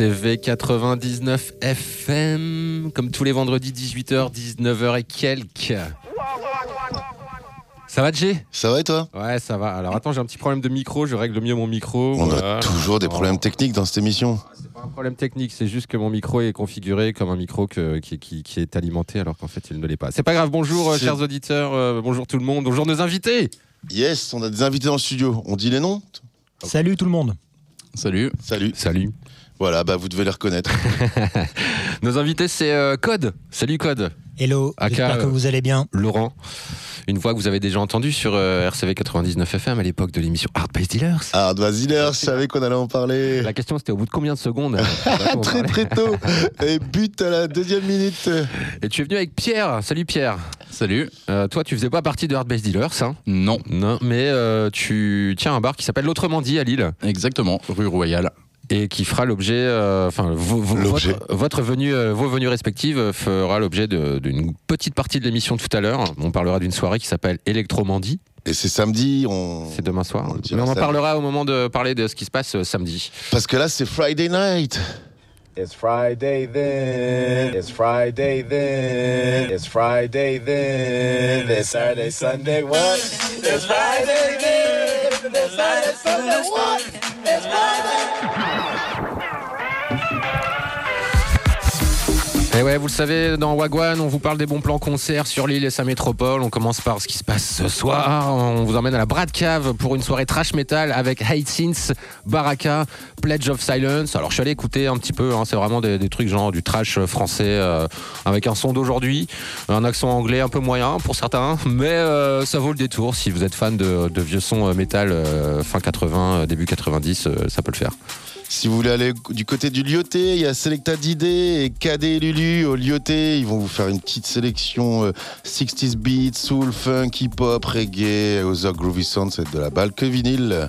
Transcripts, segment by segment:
CV99FM, comme tous les vendredis 18h, 19h et quelques. Ça va, Jay? Ça va et toi? Ouais, ça va. Alors attends, j'ai un petit problème de micro, je règle mieux mon micro. On a toujours des problèmes techniques dans cette émission. Ah, c'est pas un problème technique, c'est juste que mon micro est configuré comme un micro qui, est alimenté alors qu'en fait il ne l'est pas. C'est pas grave, bonjour euh, chers auditeurs, euh, bonjour tout le monde, bonjour nos invités Yes, on a des invités dans le studio. On dit les noms? Salut tout le monde Salut Salut Salut voilà, bah vous devez les reconnaître. Nos invités c'est euh, Code. Salut Code. Hello, j'espère que euh, vous allez bien. Laurent. Une voix que vous avez déjà entendue sur euh, RCV 99 FM à l'époque de l'émission Hard Base Dealers. Ah, vas-y, je savais qu'on allait en parler. La question c'était au bout de combien de secondes? Euh, on très très tôt. Et but à la deuxième minute. Et tu es venu avec Pierre. Salut Pierre. Salut. Euh, toi tu faisais pas partie de Hard Base Dealers, hein? Non, Non, mais euh, tu tiens un bar qui s'appelle L'Autrement dit à Lille exactement, rue Royale. Et qui fera l'objet, euh, enfin, votre, votre venue, euh, vos venues respectives euh, fera l'objet d'une petite partie de l'émission tout à l'heure. On parlera d'une soirée qui s'appelle Electromandie. Et c'est samedi, on... C'est demain soir. On Mais on en parlera au moment de parler de ce qui se passe euh, samedi. parce que là c'est Friday night. It's Friday then. It's Friday then. It's Friday then. It's Saturday, Sunday, what? It's Friday then. It's Saturday, Sunday, what? It's Friday. Et ouais, vous le savez, dans Wagwan, on vous parle des bons plans concerts sur l'île et sa métropole. On commence par ce qui se passe ce soir. On vous emmène à la Brad Cave pour une soirée trash metal avec Hate Sins, Baraka, Pledge of Silence. Alors, je suis allé écouter un petit peu. hein, c'est vraiment des, trucs genre du trash français euh, avec un son d'aujourd'hui, un accent anglais un peu moyen pour certains, mais euh, ça vaut le détour. Si vous êtes fan de, vieux sons euh, métal euh, fin 80, euh, début 90, euh, ça peut le faire. Si vous voulez aller du côté du Lyoté, il y a Selecta Didé et KD et Lulu au Lyoté. Ils vont vous faire une petite sélection euh, 60s beats, soul, funk, hip-hop, reggae, Other Groovy Sound, c'est de la balle que vinyle.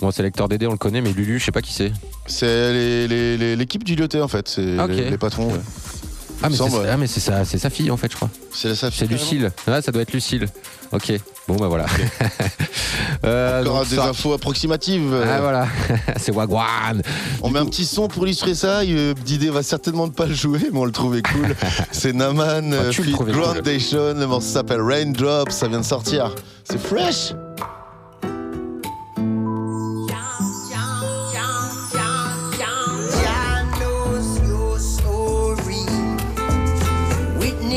Bon, Selector DD, on le connaît, mais Lulu, je sais pas qui c'est. C'est les- les- les- l'équipe du Lyoté en fait, c'est Ok. les, les patrons. ouais. Ah, mais c'est ah, c'est sa, c'est sa fille en fait, je crois. C'est la Safi, C'est. Lucille. Ah, ça doit être Lucille. Ok. Bon, bah voilà. Euh, Encore donc, des ça- infos approximatives. Ah, voilà. c'est Wagwan. On met un petit son pour illustrer ça. Euh, Didé va certainement pas le jouer, mais on le trouvait cool. C'est Naman, Ah, euh, trouvais cool. Groundation. Le morceau s'appelle Raindrops. Ça vient de sortir. C'est fresh.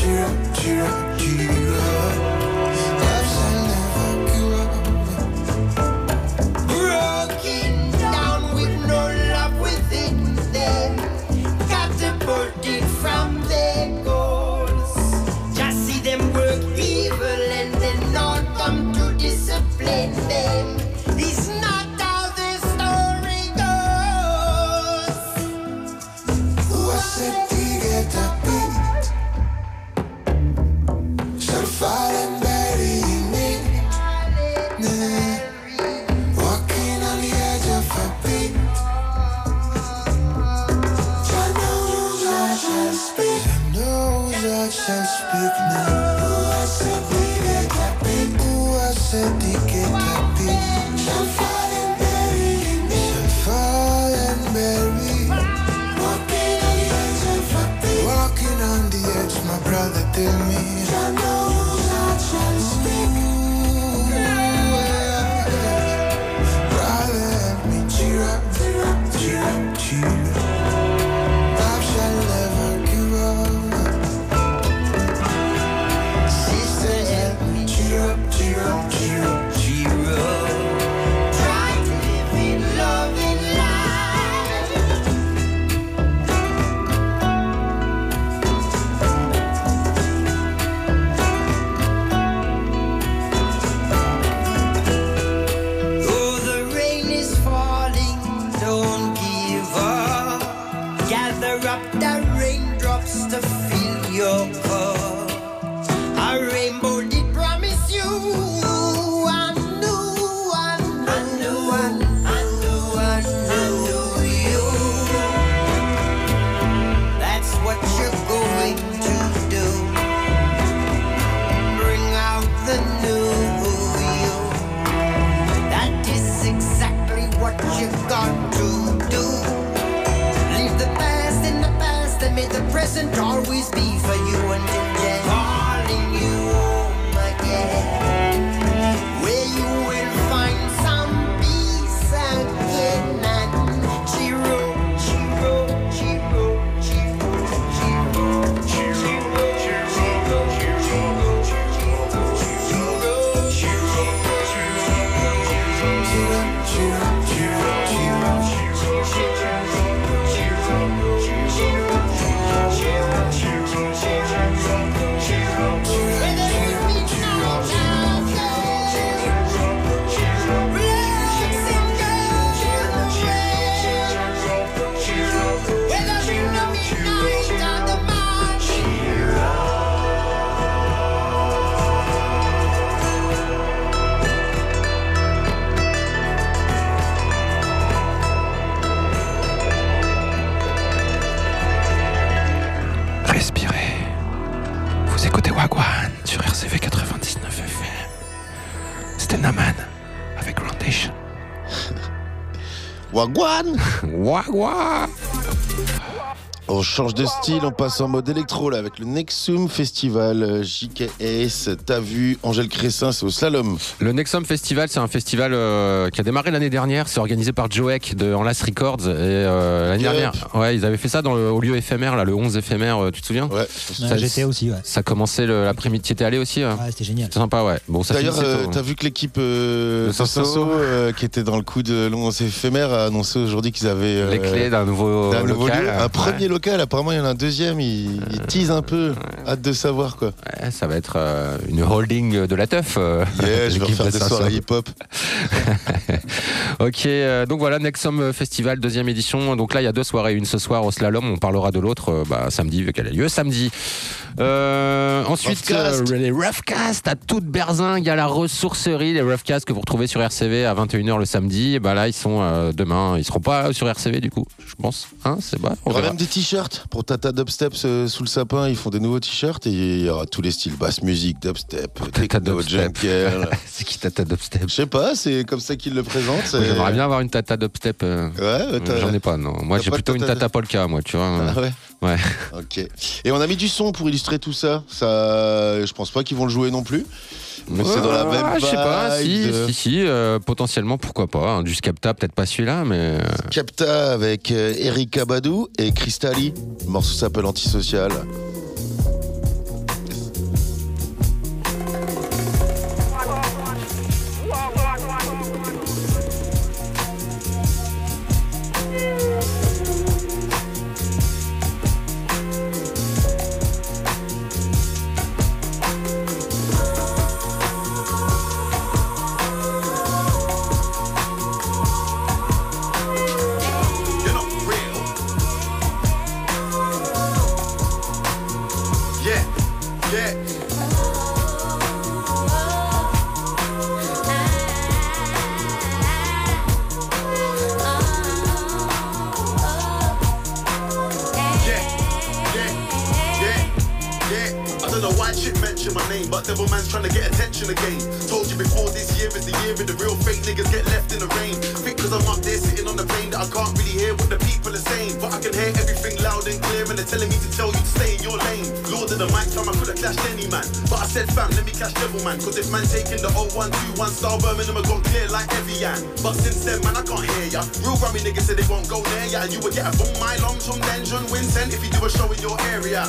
Cheer, cheer, cheer. Wagwan On change de style, on passe en mode électro là avec le Nexum Festival JKS. T'as vu Angèle Cressin, c'est au slalom. Le Nexum Festival, c'est un festival euh, qui a démarré l'année dernière. C'est organisé par Joek de Enlace Records. Et euh, l'année dernière, ouais, ils avaient fait ça dans le, au lieu éphémère, là, le 11 éphémère. euh, tu te souviens? Ouais. Ça- J'étais aussi, ouais. Ça commençait l'après-midi. Tu étais allé aussi Ouais, c'était génial. C'est sympa, ouais. Bon, ça D'ailleurs, euh, tôt, hein. t'as vu que l'équipe euh, De de Sanso. Sanso, euh, qui était dans le coup de l'once éphémère, a annoncé aujourd'hui qu'ils avaient euh, les clés d'un nouveau, d'un nouveau lieu. Un premier local, apparemment il y en a un deuxième, il, il tease un peu. Hâte de savoir quoi. ouais. Ça va être euh, une holding de la teuf. euh, Yeah, je vais refaire de des soirées hip-hop. Ok, euh, donc voilà, Nexum Festival, deuxième édition. Donc là, il y a deux soirées, une ce soir au slalom, on parlera de l'autre euh, bah, samedi, vu qu'elle a lieu samedi. Euh, ensuite, Roughcast. euh, les Roughcast à toute berzingue, à la ressourcerie, les Roughcast que vous retrouvez sur RCV à 21h le samedi. Et bah là, ils sont euh, demain, ils seront pas sur RCV du coup, je pense. Hein, c'est pas. Il y aura même des t-shirts pour Tata Dubstep euh, sous le sapin. Ils font des nouveaux t-shirts et il y aura tous les styles basse musique, dubstep, Tata Dubstep. c'est qui Tata Dubstep Je sais pas, c'est comme ça qu'ils le présentent. J'aimerais bien avoir une Tata Dubstep. euh, Ouais, t'as- J'en ai pas, non. Moi, j'ai plutôt une Tata- Tata Polka, moi, tu vois. Ah ouais. Ouais. Ok. Et on a mis du son pour illustrer tout ça. Ça, je pense pas qu'ils vont le jouer non plus. Mais c'est dans la même Ah, Je sais pas, si, si, si, euh, potentiellement, pourquoi pas. hein. Du Scapta, peut-être pas celui-là, mais. euh, Capta avec euh, Erika Badou et Cristali. Le morceau s'appelle Antisocial. Devil Man's trying to get attention again. Told you before this year is the year of the real fake niggas get left in the rain. Think cause I'm up there sitting on the plane that I can't really hear what the people are saying. But I can hear everything loud and clear and they're telling me to tell you to stay in your lane. Lord of the mic, time I could have clashed any man. But I said fam, let me clash Devil Man. Cause if man taking the 0121 style Birmingham have gone clear like Evian. But since then man I can't hear ya. Real Grammy niggas said they won't go there ya. And you would get a boom my lungs from Denjon Vincent if you do a show in your area.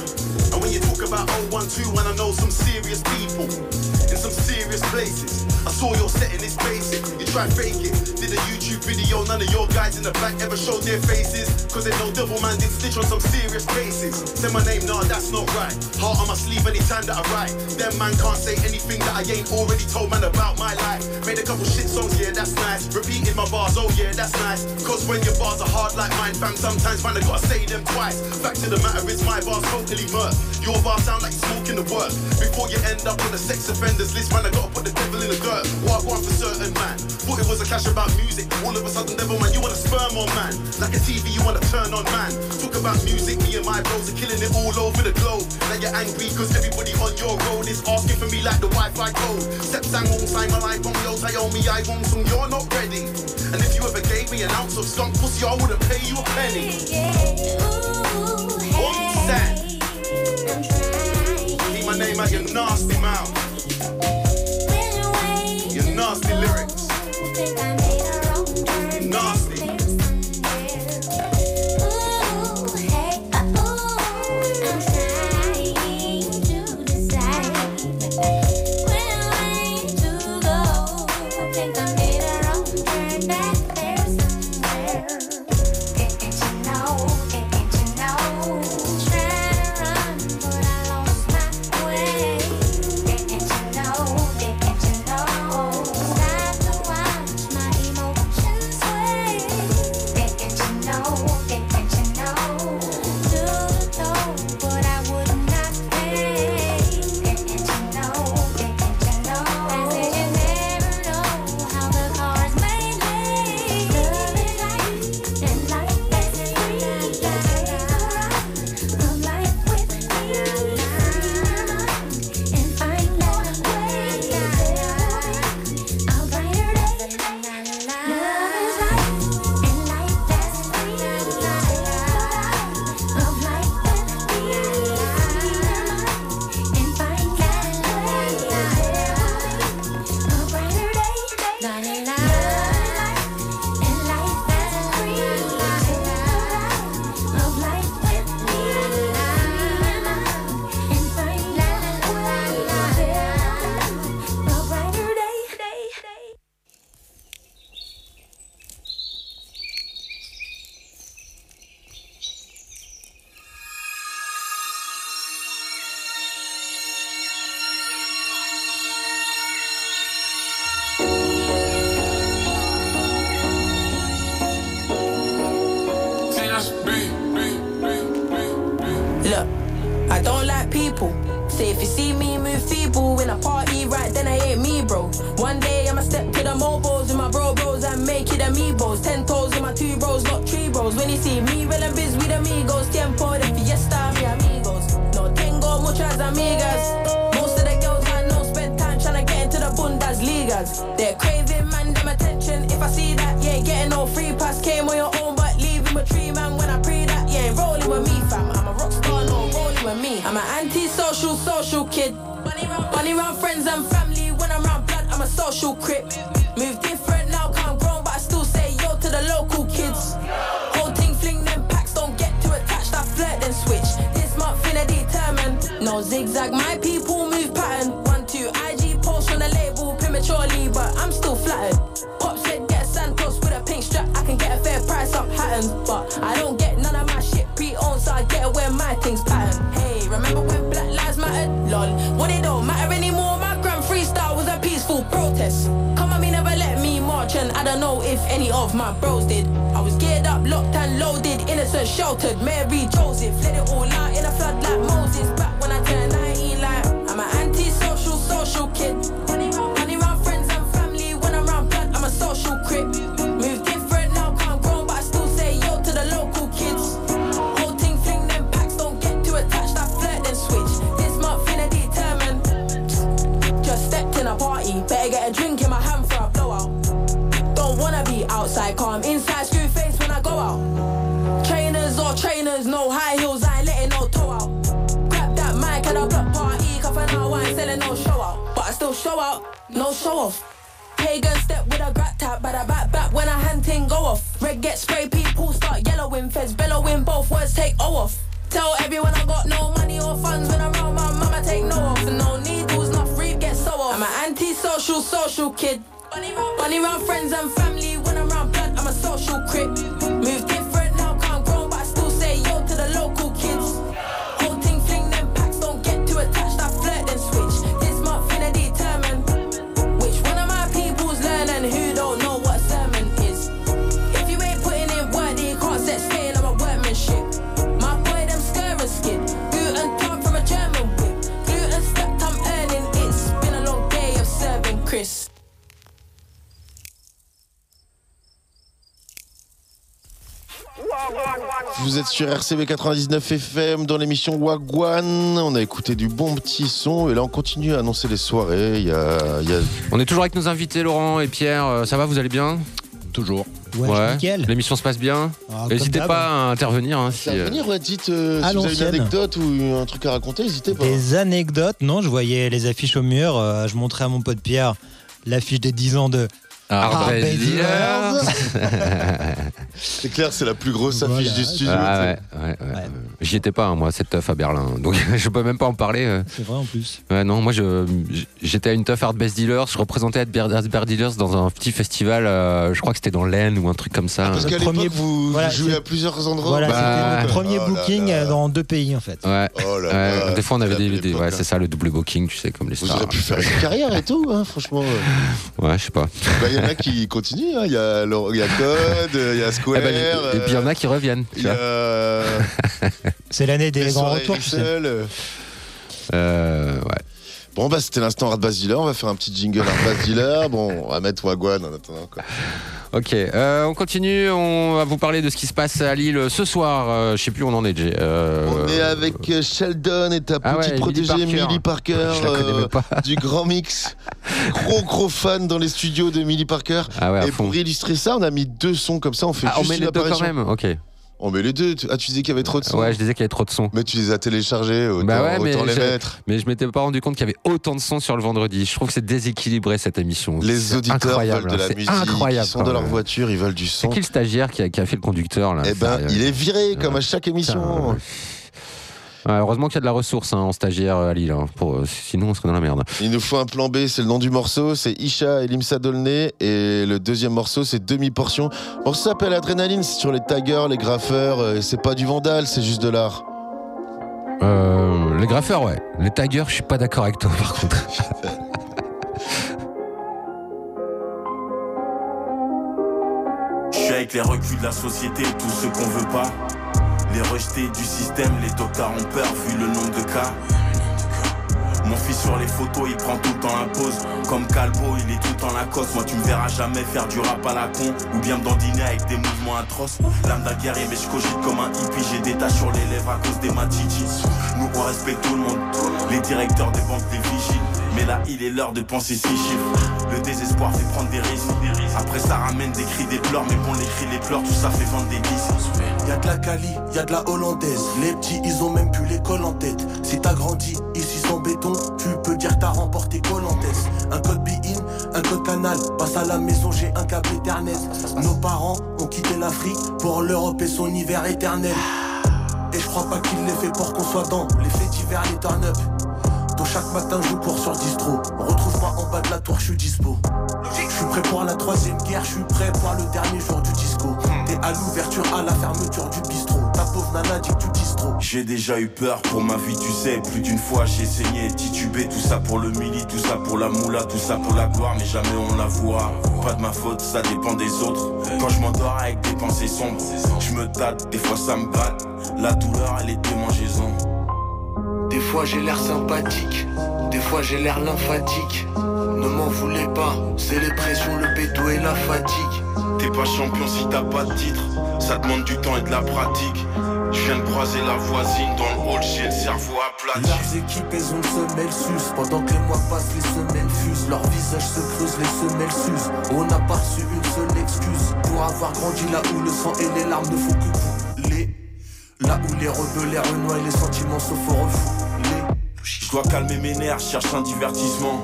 And when you talk about 0121 I know some serious people in some serious places. I saw your setting is basic. You try fake it. Did a YouTube video, none of your guys in the back ever showed their faces. Cause they know Devil Man did stitch on some serious cases. Say my name, nah, that's not right. Heart on my sleeve anytime that I write. Them man can't say anything that I ain't already told man about my life. Made a couple shit songs, yeah, that's nice. Repeated my bars, oh yeah, that's nice. Cause when your bars are hard like mine, fam, sometimes man, I gotta say them twice. Fact of the matter is my bars totally murk. Your bars sound like you smoking the work. Before you end up on the sex offenders list, man, I gotta put the devil in the dirt hurt. What I want for certain, man. Thought it was a clash about music. All of a sudden, never mind, you want to sperm on, man. Like a TV, you want to turn on, man. Talk about music, me and my bros are killing it all over the globe. Now you're angry because everybody on your road is asking for me like the Wi Fi code. Step sang on, sign my life on, yo, Tayomi, I want some, you're not ready. And if you ever gave me an ounce of skunk pussy, I wouldn't pay you a penny. Yeah, Ooh, hey, I'm trying. Keep my name out your nasty mouth nasty lyrics. get spray, people start yellowing, feds bellowing, both words take O off. Tell everyone I got no money or funds when I'm around my mama, take no off. No needles, not free, get so off. I'm an anti-social, social kid. Money round friends and family when I'm around blood, I'm a social crip. sur RCB 99 FM dans l'émission Wagwan. On a écouté du bon petit son et là on continue à annoncer les soirées. On est toujours avec nos invités Laurent et Pierre. Euh, ça va, vous allez bien? Toujours. Ouais, ouais. L'émission se passe bien. Ah, n'hésitez pas à intervenir. Hein, si, intervenir euh, ouais, dites euh, vous avez une anecdote ou un truc à raconter, n'hésitez pas. Des anecdotes Non, je voyais les affiches au mur. Euh, je montrais à mon pote Pierre l'affiche des 10 ans de ah, Arbelliers. C'est clair, c'est la plus grosse Voilà. affiche du studio. Ah ouais, ouais, ouais. J'y étais pas, hein, moi, cette teuf à Berlin. Donc je peux même pas en parler. euh. C'est vrai en plus. Ouais, non, moi, je- j'étais à une teuf Hard Bass Dealers. Je représentais Hard Bass Dealers dans un petit festival. euh, je crois que c'était dans l'Aisne ou un truc comme ça. Parce Le qu'à premier- l'époque, vous voilà, jouez c'est- à plusieurs endroits. Voilà, bah, c'était le premier oh là booking là. euh, dans deux pays en fait. Ouais. Oh là Ouais, là, des fois, on avait des, ouais, c'est ça, le double booking, tu sais, comme les Vous stars. auriez pu faire une carrière et tout, hein, franchement. Ouais, je sais pas. Bah, Il y en a qui continuent. hein. Il y, a Laurent- il y a Code, il y a Square. ben, et puis il y en a qui reviennent. y vois. a C'est l'année des grands retours. Euh, ouais. Bon, bah, c'était l'instant Hard Bass Dealer. On va faire un petit jingle Hard Bass Dealer. Bon, on va mettre Wagwan en attendant. Quoi. Ok, euh, on continue. On va vous parler de ce qui se passe à Lille ce soir. Euh, je sais plus où on en est. Euh, On est avec Sheldon et ta Ah ouais, petite Millie protégée Parker. Millie Parker Je la connais euh, même pas. du Grand Mix. Gros gros fan dans les studios de Millie Parker. Ah ouais, et pour illustrer ça, on a mis deux sons comme ça. On fait Ah, on juste met une les deux quand même. Ok. On met les deux. Tu- Ah, tu disais qu'il y avait trop de sons. Ouais, je disais qu'il y avait trop de sons. Mais tu les as téléchargés, autant, Bah ouais, mais autant les mettre. Mais je m'étais pas rendu compte qu'il y avait autant de sons sur le vendredi. Je trouve que c'est déséquilibré cette émission. Les C'est auditeurs incroyable, veulent de la c'est musique, incroyable, ils sont dans leur voiture, ils veulent du C'est son. qui le stagiaire qui a, qui a fait le conducteur là Eh ben, il est viré comme à chaque émission. Putain, Ouais, heureusement qu'il y a de la ressource hein, en stagiaire à Lille. hein, pour, euh, sinon, on serait dans la merde. Il nous faut un plan B, c'est le nom du morceau, c'est Isha et Limsa Dolné. Et le deuxième morceau, c'est Demi-Portion. Morceau s'appelle Adrénaline, c'est sur les taggers, les graffeurs. euh, et c'est pas du vandal, c'est juste de l'art. Euh, les graffeurs, ouais. Les taggers, je suis pas d'accord avec toi par contre. Je suis avec les reculs de la société, tout ce qu'on veut pas. Les rejetés du système, les docteurs ont peur vu le nombre de cas. Mon fils sur les photos, il prend tout le temps la pause. Comme Calbo, il est tout le temps la cosse. Moi, tu me verras jamais faire du rap à la con. Ou bien me dandiner avec des mouvements atroces. L'âme d'un guerrier, mais je cogite comme un hippie. J'ai des taches sur les lèvres à cause des matitis. Nous, on respecte tout le monde. Les directeurs des banques, des vigiles. Mais là, il est l'heure de penser six chiffres. Le désespoir fait prendre des risques. Après, ça ramène des cris, des pleurs. Mais bon, les cris, les pleurs, tout ça fait vendre des disques. Y'a de la Cali, y'a de la hollandaise. Les petits, ils ont même plus l'école en tête. Si t'as grandi ici sans béton, tu peux dire t'as remporté Colantes. Un code be-in, un code canal. Passe à la maison, j'ai un câble Ethernet. Nos parents ont quitté l'Afrique pour l'Europe et son hiver éternel. Et je crois pas qu'il l'ait fait pour qu'on soit dans les faits divers, les turn up. Tôt chaque matin, je cours sur distro. Retrouve-moi en bas de la tour, je suis dispo. Je suis prêt pour la troisième guerre, je suis prêt pour le dernier jour du disco. T'es à l'ouverture, à la fermeture du bistrot. Ta pauvre nana dit que tu distro. J'ai déjà eu peur pour ma vie, tu sais. Plus d'une fois j'ai saigné, titubé. Tout ça pour le mili, tout ça pour la moula, tout ça pour la gloire. Mais jamais on la voit. Pas de ma faute, ça dépend des autres. Quand je m'endors avec des pensées sombres, je me tâte, des fois ça me batte. La douleur, elle est démangeaison. Des fois j'ai l'air sympathique, des fois j'ai l'air lymphatique. Ne m'en voulez pas, c'est les pressions, le bédo et la fatigue. T'es pas champion si t'as pas de titre. Ça demande du temps et de la pratique. Je viens de croiser la voisine dans le hall, j'ai le cerveau aplati. Leurs équipes, elles ont le semelle sus. Pendant que les mois passent, les semaines fusent. Leur visage se creuse, les semelles s'usent. On n'a pas reçu une seule excuse pour avoir grandi là où le sang et les larmes ne font que. Là où les rebelles, les renois et les sentiments se font refouler. Je dois calmer mes nerfs, cherche un divertissement.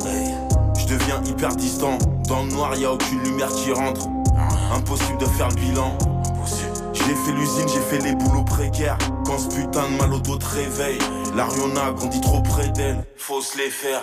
Je deviens hyper distant. Dans le noir, y a aucune lumière qui rentre. Impossible de faire le bilan. J'ai fait l'usine, j'ai fait les boulots précaires. Quand ce putain de mal au dos te réveille, la rue on a grandi trop près d'elle. Faut se les faire.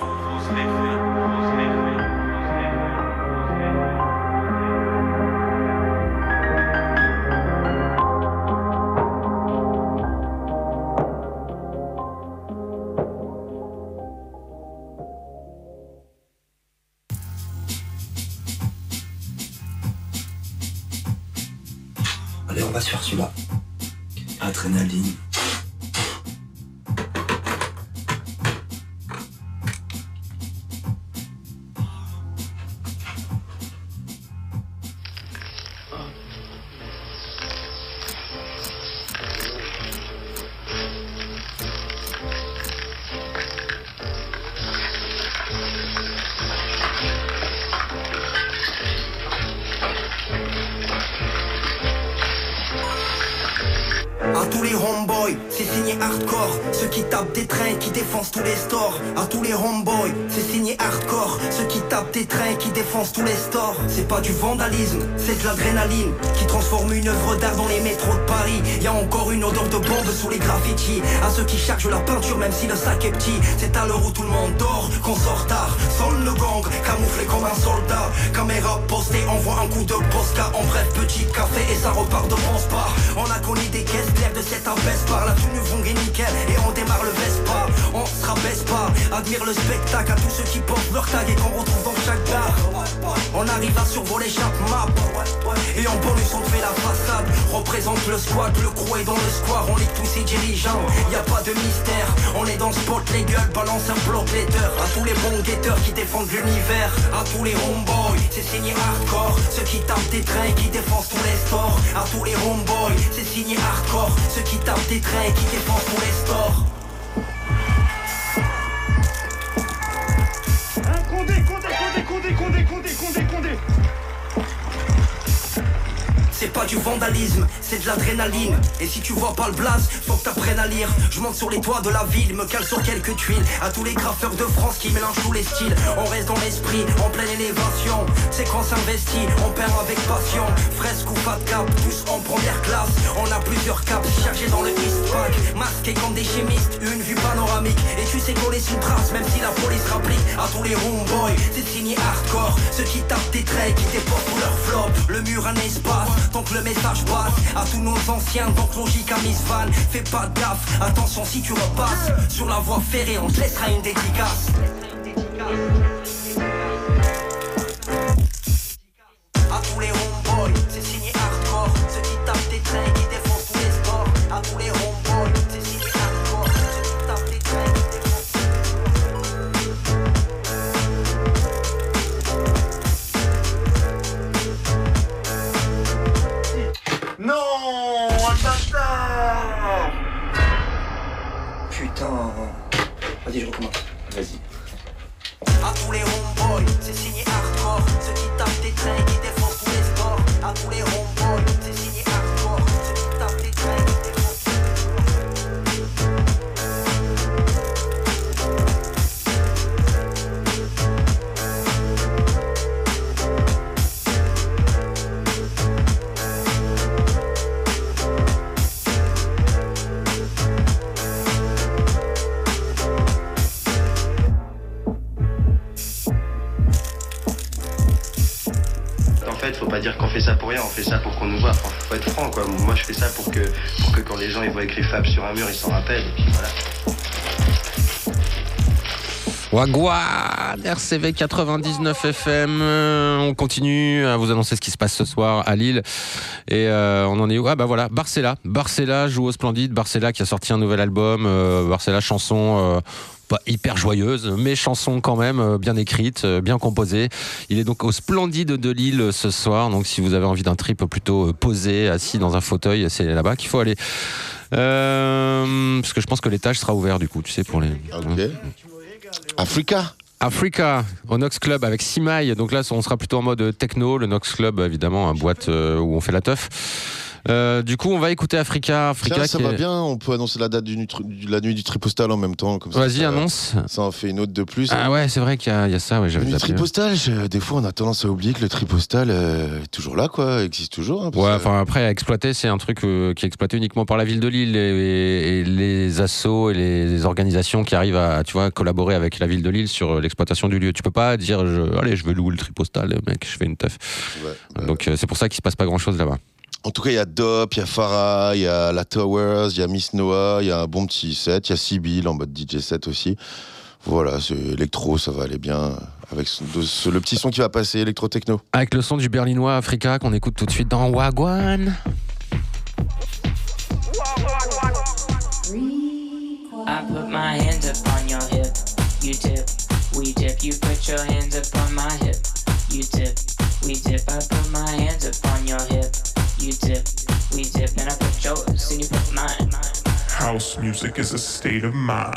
Des trains, qui défoncent tous les stores. À tous les homeboys, c'est signé hardcore. Ceux qui tapent des trains, qui défoncent tous les stores. C'est pas du vandalisme, c'est de l'adrénaline qui transforme une œuvre d'art dans les métros de Paris. Y a encore une odeur de bombe sous les graffitis. À ceux qui chargent la peinture, même si le sac est petit. C'est à l'heure où tout le monde dort qu'on sort tard. Sonne le gang, camouflé comme un soldat. Caméra postée, envoie un coup de posca. En bref, petit café et ça repart de France pas. On a connu des caisses claires de cette abaisse par la tenue vont nickel et on démarre le Vespa. On se rabaisse pas, admire le spectacle à tous ceux qui portent leur tag et qu'on retrouve dans chaque gare. On arrive à survoler chaque map et en bonus on fait la façade. Représente le squad, le crew est dans le square, on lit tous ces dirigeants. Y a pas de mystère, on est dans le spot, les gueules balance un bloc letter. À tous les bons guetteurs qui défendent l'univers, à tous les homeboys, c'est signé hardcore. Ceux qui tapent des trains, qui défendent tous les stores. À tous les homeboys, c'est signé hardcore. Ceux qui tapent des trains, qui défendent tous les stores. Condé. C'est pas du vandalisme, c'est de l'adrénaline. Et si tu vois pas le blaze, faut que t'apprennes à lire. Je monte sur les toits de la ville, me cale sur quelques tuiles. À tous les graffeurs de France qui mélangent tous les styles. On reste dans l'esprit, en pleine élévation. C'est quand s'investit, on perd avec passion. Fresque ou pas de cap, tous en première classe. On a plusieurs caps chargés dans le East Pack Masqués comme des chimistes, une vue panoramique. Et tu sais coller sous trace, même si la police rapplique À tous les homeboys, c'est signé hardcore Ceux qui tapent des traits, qui déportent pour leur flop Le mur un espace, donc le message passe. À tous nos anciens, donc logique à Miss Van Fais pas gaffe, attention si tu repasses. Sur la voie ferrée, on te laissera une dédicace Vas-y, je recommence. Vas-y. À tous les homeboys, c'est signé hardcore Ceux qui tapent des traits, qui défoncent tous les stores À tous les homeboys, c'est signé qu'on nous voit. Enfin, faut être franc, quoi. Moi, je fais ça pour que, pour que quand les gens ils voient écrit Fab sur un mur, ils s'en rappellent. Et puis voilà. RCV 99 FM. Euh, On continue à vous annoncer ce qui se passe ce soir à Lille. Et euh, on en est où? Ah bah voilà, Barcella. Barcella joue au Splendide. Barcella qui a sorti un nouvel album. Euh, Barcella chanson. Pas hyper joyeuse, mais chanson quand même euh, bien écrite, euh, bien composée. Il est donc au Splendide de Lille euh, ce soir. Donc si vous avez envie d'un trip plutôt posé, assis dans un fauteuil, c'est là-bas qu'il faut aller. Euh, parce que je pense que l'étage sera ouvert du coup, tu sais, pour les. Africa Africa au Nox Club avec Simaï. Donc là, on sera plutôt en mode techno. Le Nox Club, évidemment, un boîte où on fait la teuf. Euh, du coup, on va écouter Africa. Africa Tiens, ça va est- bien, on peut annoncer la date du, de la nuit du tripostal en même temps. Vas-y, annonce. Ça en fait une autre de plus. Ah ouais, c'est vrai qu'il y, a il y a ça. Ouais, tripostal, je- des fois on a tendance à oublier que le tripostal euh, est toujours là, quoi, existe toujours. hein, Ouais, enfin après, à exploiter, c'est un truc euh, qui est exploité uniquement par la ville de Lille et, les assos et les organisations qui arrivent à, tu vois, collaborer avec la ville de Lille sur l'exploitation du lieu. Tu peux pas dire, je- allez, je vais louer le tripostal, mec, je fais une teuf. Donc euh, c'est pour ça qu'il se passe pas grand chose là-bas. En tout cas, il y a Dop, il y a Farah, il y a la Towers, il y a Miss Noah, il y a un bon petit set, il y a Sibyl en mode DJ set aussi. Voilà, c'est électro, ça va aller bien avec ce- de ce- le petit son qui va passer, électro-techno. Avec le son du berlinois Africa qu'on écoute tout de suite dans Wagwan. I put my hands up on your hip, you dip, we dip. You put your hands up on my hip, you dip, we dip. I put my hands up on your hip, you dip, we dip. And I put yours and you put mine. House music is a state of mind.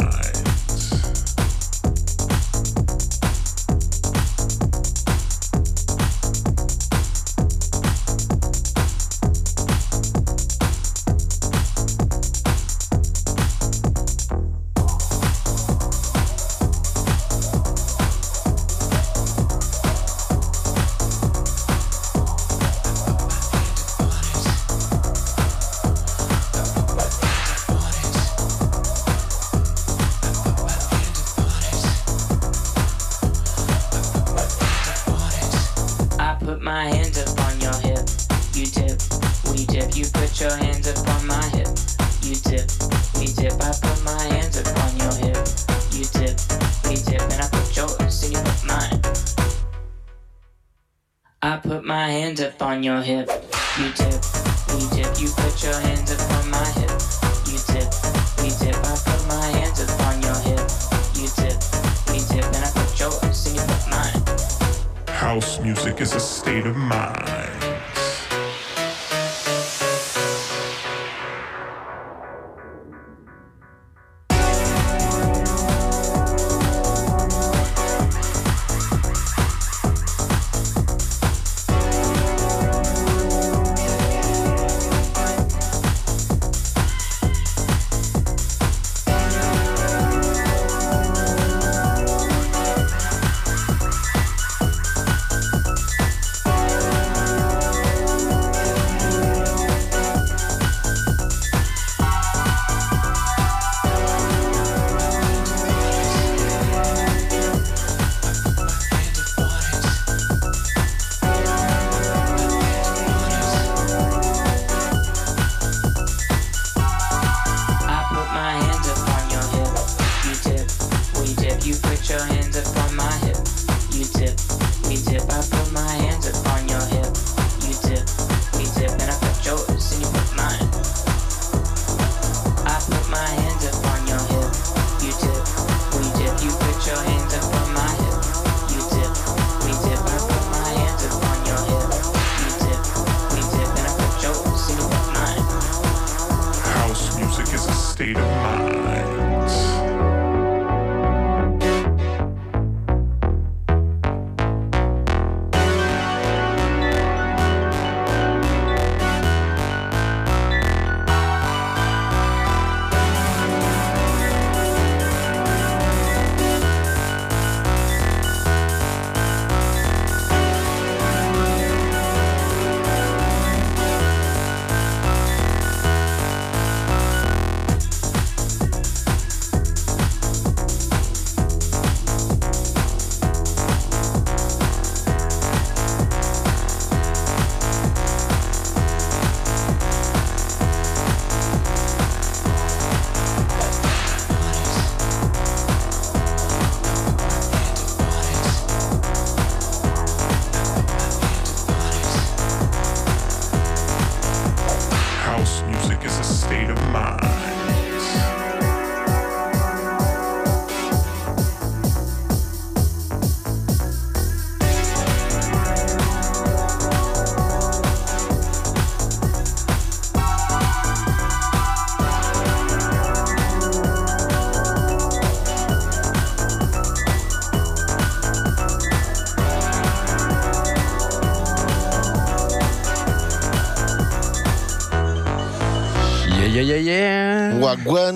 Mama.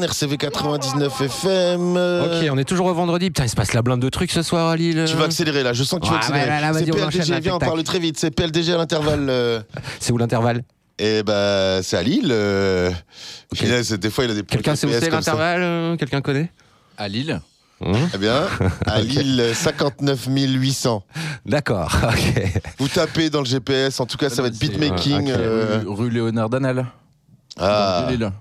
RCV 99 FM. Ok, on est toujours au vendredi. Putain, il se passe la blinde de trucs ce soir à Lille. Tu vas accélérer là, je sens que tu vas accélérer. ouais, là, là, c'est vas-y, on enchaîne, PLDG, là, viens, on parle très vite. C'est PLDG à l'intervalle. euh, C'est où l'intervalle Et bah, c'est à Lille. euh, punaise, des fois, il a des Quelqu'un sait où c'est l'intervalle euh, Quelqu'un connaît À Lille Eh bien, à Lille, 59 800. D'accord, ok. Vous tapez dans le GPS, en tout cas, ça va être beatmaking. Euh, Rue, rue Léonard Danal. Ah. Lille.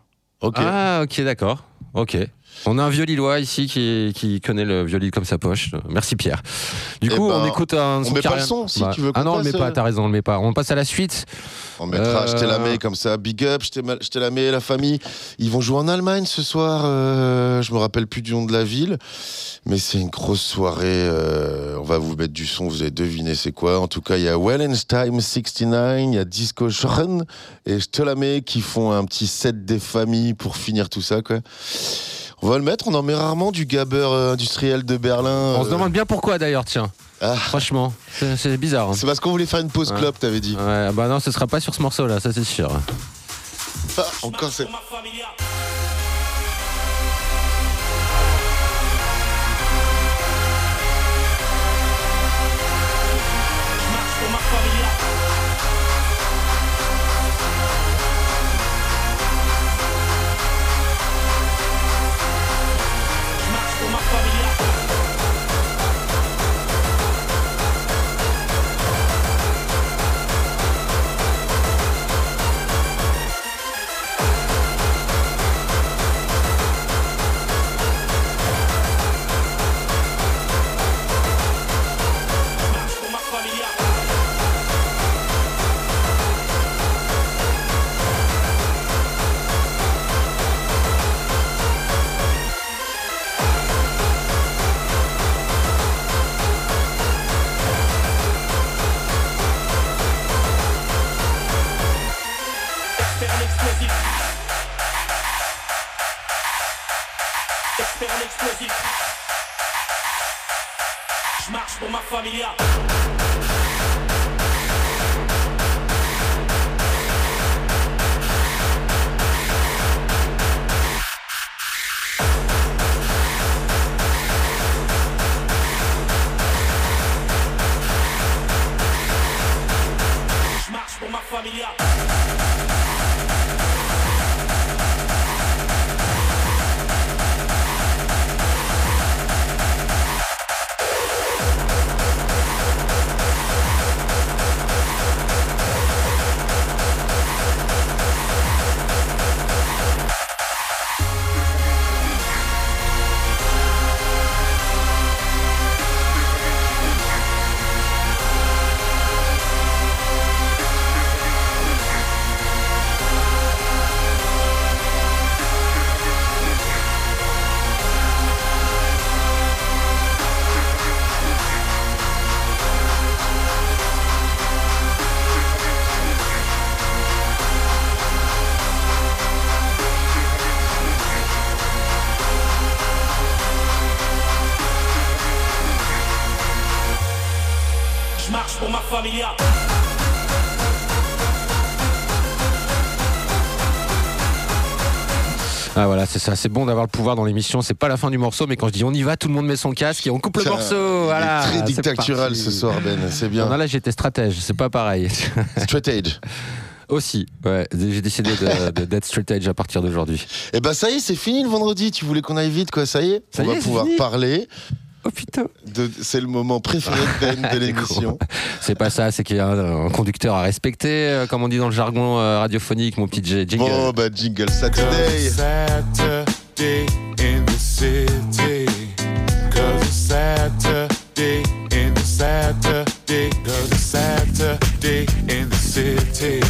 Ah, ok, d'accord. Ok. On a un vieux Lillois ici qui, qui connaît le violil comme sa poche. Merci Pierre. Du Eh coup, ben, on écoute un on son met qui a pas le son, si Bah, tu veux Ah non, on le met pas, euh, t'as raison, on le met pas. On passe à la suite. On mettra Euh, Je t'ai lamé comme ça, big up, je t'ai t'ai lamé, la famille. Ils vont jouer en Allemagne ce soir, euh, je me rappelle plus du nom de la ville, mais c'est une grosse soirée. euh, on va vous mettre du son, vous allez deviner c'est quoi. En tout cas, il y a Wellenstein 69, il y a Disco Schorn et Je te lamé qui font un petit set des familles pour finir tout ça, quoi. On va le mettre, on en met rarement du gabber euh, industriel de Berlin. On se euh. demande bien pourquoi d'ailleurs, tiens. Franchement, c'est bizarre. hein. C'est parce qu'on voulait faire une pause Ouais. club, t'avais dit. Ouais, bah non, ce sera pas sur ce morceau-là, ça c'est sûr. Ah, encore c'est. C'est ça, c'est bon d'avoir le pouvoir dans l'émission, c'est pas la fin du morceau, mais quand je dis on y va, tout le monde met son casque et on coupe le morceau. Voilà. très dictatorial ce soir, Ben, c'est bien. Non, là j'étais stratège, c'est pas pareil. Stratège. Aussi, ouais, j'ai décidé de- de- d'être straight edge à partir d'aujourd'hui. Eh ben ça y est, c'est fini le vendredi. Tu voulais qu'on aille vite, quoi. Ça y est, Ça on y va est, pouvoir parler. Oh putain. C'est le moment préféré de Ben de l'émission. C'est pas ça, c'est qu'il y a un, un conducteur à respecter, euh, comme on dit dans le jargon euh, radiophonique, mon petit jingle. Bon, bah jingle Saturday. Saturday in the city. Cause it's Saturday in the Saturday. Cause it's Saturday in the city.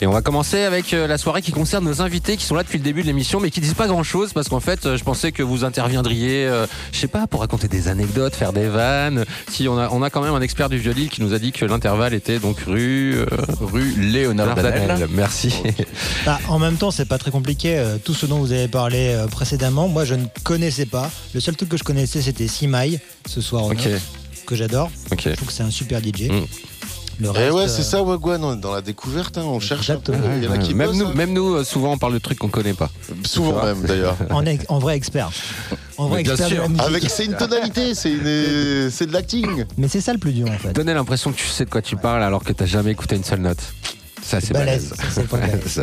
Et on va commencer avec euh, la soirée qui concerne nos invités qui sont là depuis le début de l'émission mais qui disent pas grand chose parce qu'en fait euh, je pensais que vous interviendriez, euh, je sais pas, pour raconter des anecdotes, faire des vannes. Si on a, on a quand même un expert du violil qui nous a dit que l'intervalle était donc rue, euh, Rue Léonard Danel. Merci. Bah, en même temps, c'est pas très compliqué. Tout ce dont vous avez parlé précédemment, moi je ne connaissais pas. Le seul truc que je connaissais, c'était Simai, ce soir que j'adore. Ok. Je trouve que c'est un super DJ. Mm. Le Eh reste, ouais, euh, c'est ça, Wagwan, on est dans la découverte, hein, on cherche un peu. Il y en a qui même bossent, nous, hein. même nous, euh, souvent on parle de trucs qu'on connaît pas. Souvent même, d'ailleurs. en, vrai expert. En vrai expert de sûr. la musique. Avec, c'est une tonalité, c'est une, c'est de l'acting. Mais c'est ça le plus dur en fait. Donner l'impression que tu sais de quoi tu parles alors que t'as jamais écouté une seule note. Ça c'est balèze, ça, c'est.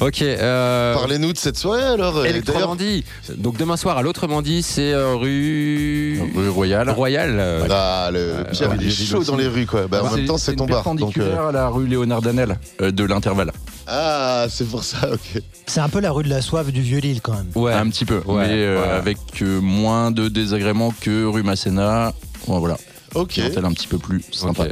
Ok. euh, Parlez-nous de cette soirée alors. et Électro d'ailleurs- Mandy. Donc demain soir à l'autre Mandy, c'est euh, rue Rue Royale. Royale. euh, Ah, le Pierre, il est chaud dans les rues, quoi. Bah, en même temps, c'est ton bar. Donc, euh, perpendiculaire à la rue Léonard Danel euh, de l'intervalle. Ah, c'est pour ça, ok. C'est un peu la rue de la soif du vieux-Lille quand même. Ouais. Un petit peu, Ouais, mais euh, ouais. avec euh, moins de désagréments que rue Masséna. Bon, voilà. Ok. Un petit peu plus sympa.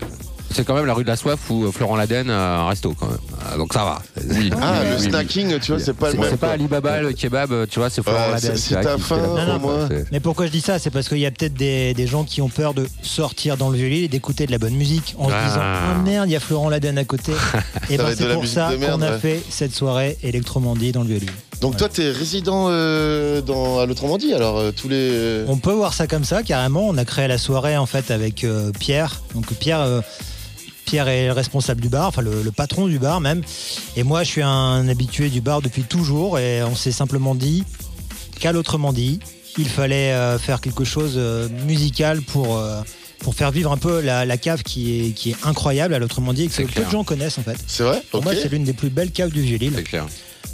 C'est quand même la rue de la soif où euh, Florent Laden a un resto quand même. Ah, Donc ça va. Oui. Ah, oui, le oui, oui. snacking, tu vois, c'est pas le même. c'est pas. Alibaba le kebab, tu vois, c'est Florent Laden. c'est- tu fait faim, Non, Mais pourquoi je dis ça? C'est parce qu'il y a peut-être des, des gens qui ont peur de sortir dans le vieux-Lille et d'écouter de la bonne musique en se disant Ah merde, il y a Florent Laden à côté. et ben c'est pour ça qu'on a ouais. fait cette soirée électromandie dans le vieux-Lille. Donc, toi, t'es résident euh, dans, à l'autrement dit, alors, euh, tous les. On peut voir ça comme ça, carrément. On a créé la soirée en fait avec euh, Pierre. Donc Pierre, euh, Pierre est le responsable du bar, enfin le, le patron du bar même. Et moi, je suis un habitué du bar depuis toujours. Et on s'est simplement dit qu'à l'autrement dit, il fallait euh, faire quelque chose euh, musical pour. euh, pour faire vivre un peu la, la cave qui est, qui est incroyable à l'autrement dit et que peu clair. de gens connaissent en fait. C'est vrai? Pour moi, c'est l'une des plus belles caves du Vieux-Lille. C'est clair.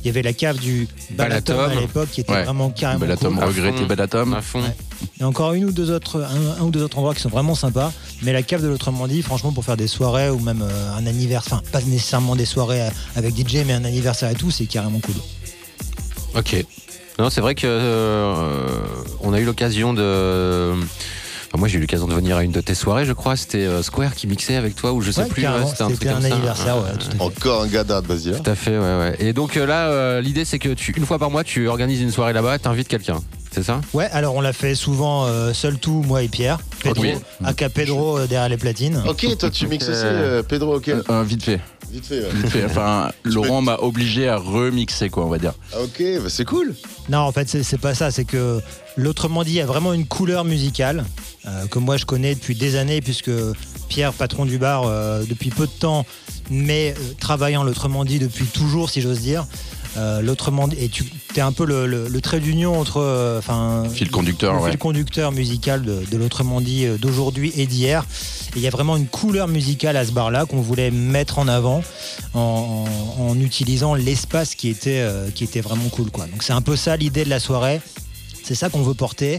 Il y avait la cave du Balatom, Balatom. à l'époque qui était Ouais. vraiment carrément Belatom, cool. regretté. À fond. Ouais. Il y a encore une ou deux autres, un, un ou deux autres endroits qui sont vraiment sympas. Mais la cave de l'autrement dit, franchement, pour faire des soirées ou même euh, un anniversaire, enfin, pas nécessairement des soirées euh, avec DJ, mais un anniversaire et tout, c'est carrément cool. Ok. Non, c'est vrai que euh, on a eu l'occasion de. enfin, moi, j'ai eu l'occasion de venir à une de tes soirées, je crois. C'était euh, Square qui mixait avec toi, ou je sais Ouais, plus. ouais, c'était un truc comme ça. anniversaire, ouais, tout à fait. Encore un gars d'art, vas-y. hein. Tout à fait, ouais, ouais. Et donc euh, là, euh, l'idée, c'est que tu, une fois par mois, tu organises une soirée là-bas, t'invites quelqu'un. C'est ça? Ouais, alors on l'a fait souvent euh, seul tout, moi et Pierre. Pedro, Oui. aka Pedro euh, derrière les platines. Ok, toi tu mixes aussi, euh, Pedro, ok. Euh, euh, vite fait. Vite fait. ouais. Vite fait. Enfin, Laurent m'a obligé à remixer, quoi, on va dire. Ah, ok, bah, c'est cool. Non, en fait, c'est c'est pas ça. C'est que l'autrement dit, il y a vraiment une couleur musicale euh, que moi je connais depuis des années, puisque Pierre, patron du bar, euh, depuis peu de temps, mais euh, travaillant l'autrement dit depuis toujours, si j'ose dire. Euh, l'autrement dit, et tu es un peu le, le- le trait d'union entre, euh, enfin, Fil conducteur, le ouais. fil conducteur musical de, de l'autrement dit euh, d'aujourd'hui et d'hier. Et il y a vraiment une couleur musicale à ce bar-là qu'on voulait mettre en avant en, en- en utilisant l'espace qui était, euh, qui était vraiment cool. Quoi. Donc c'est un peu ça l'idée de la soirée. C'est ça qu'on veut porter.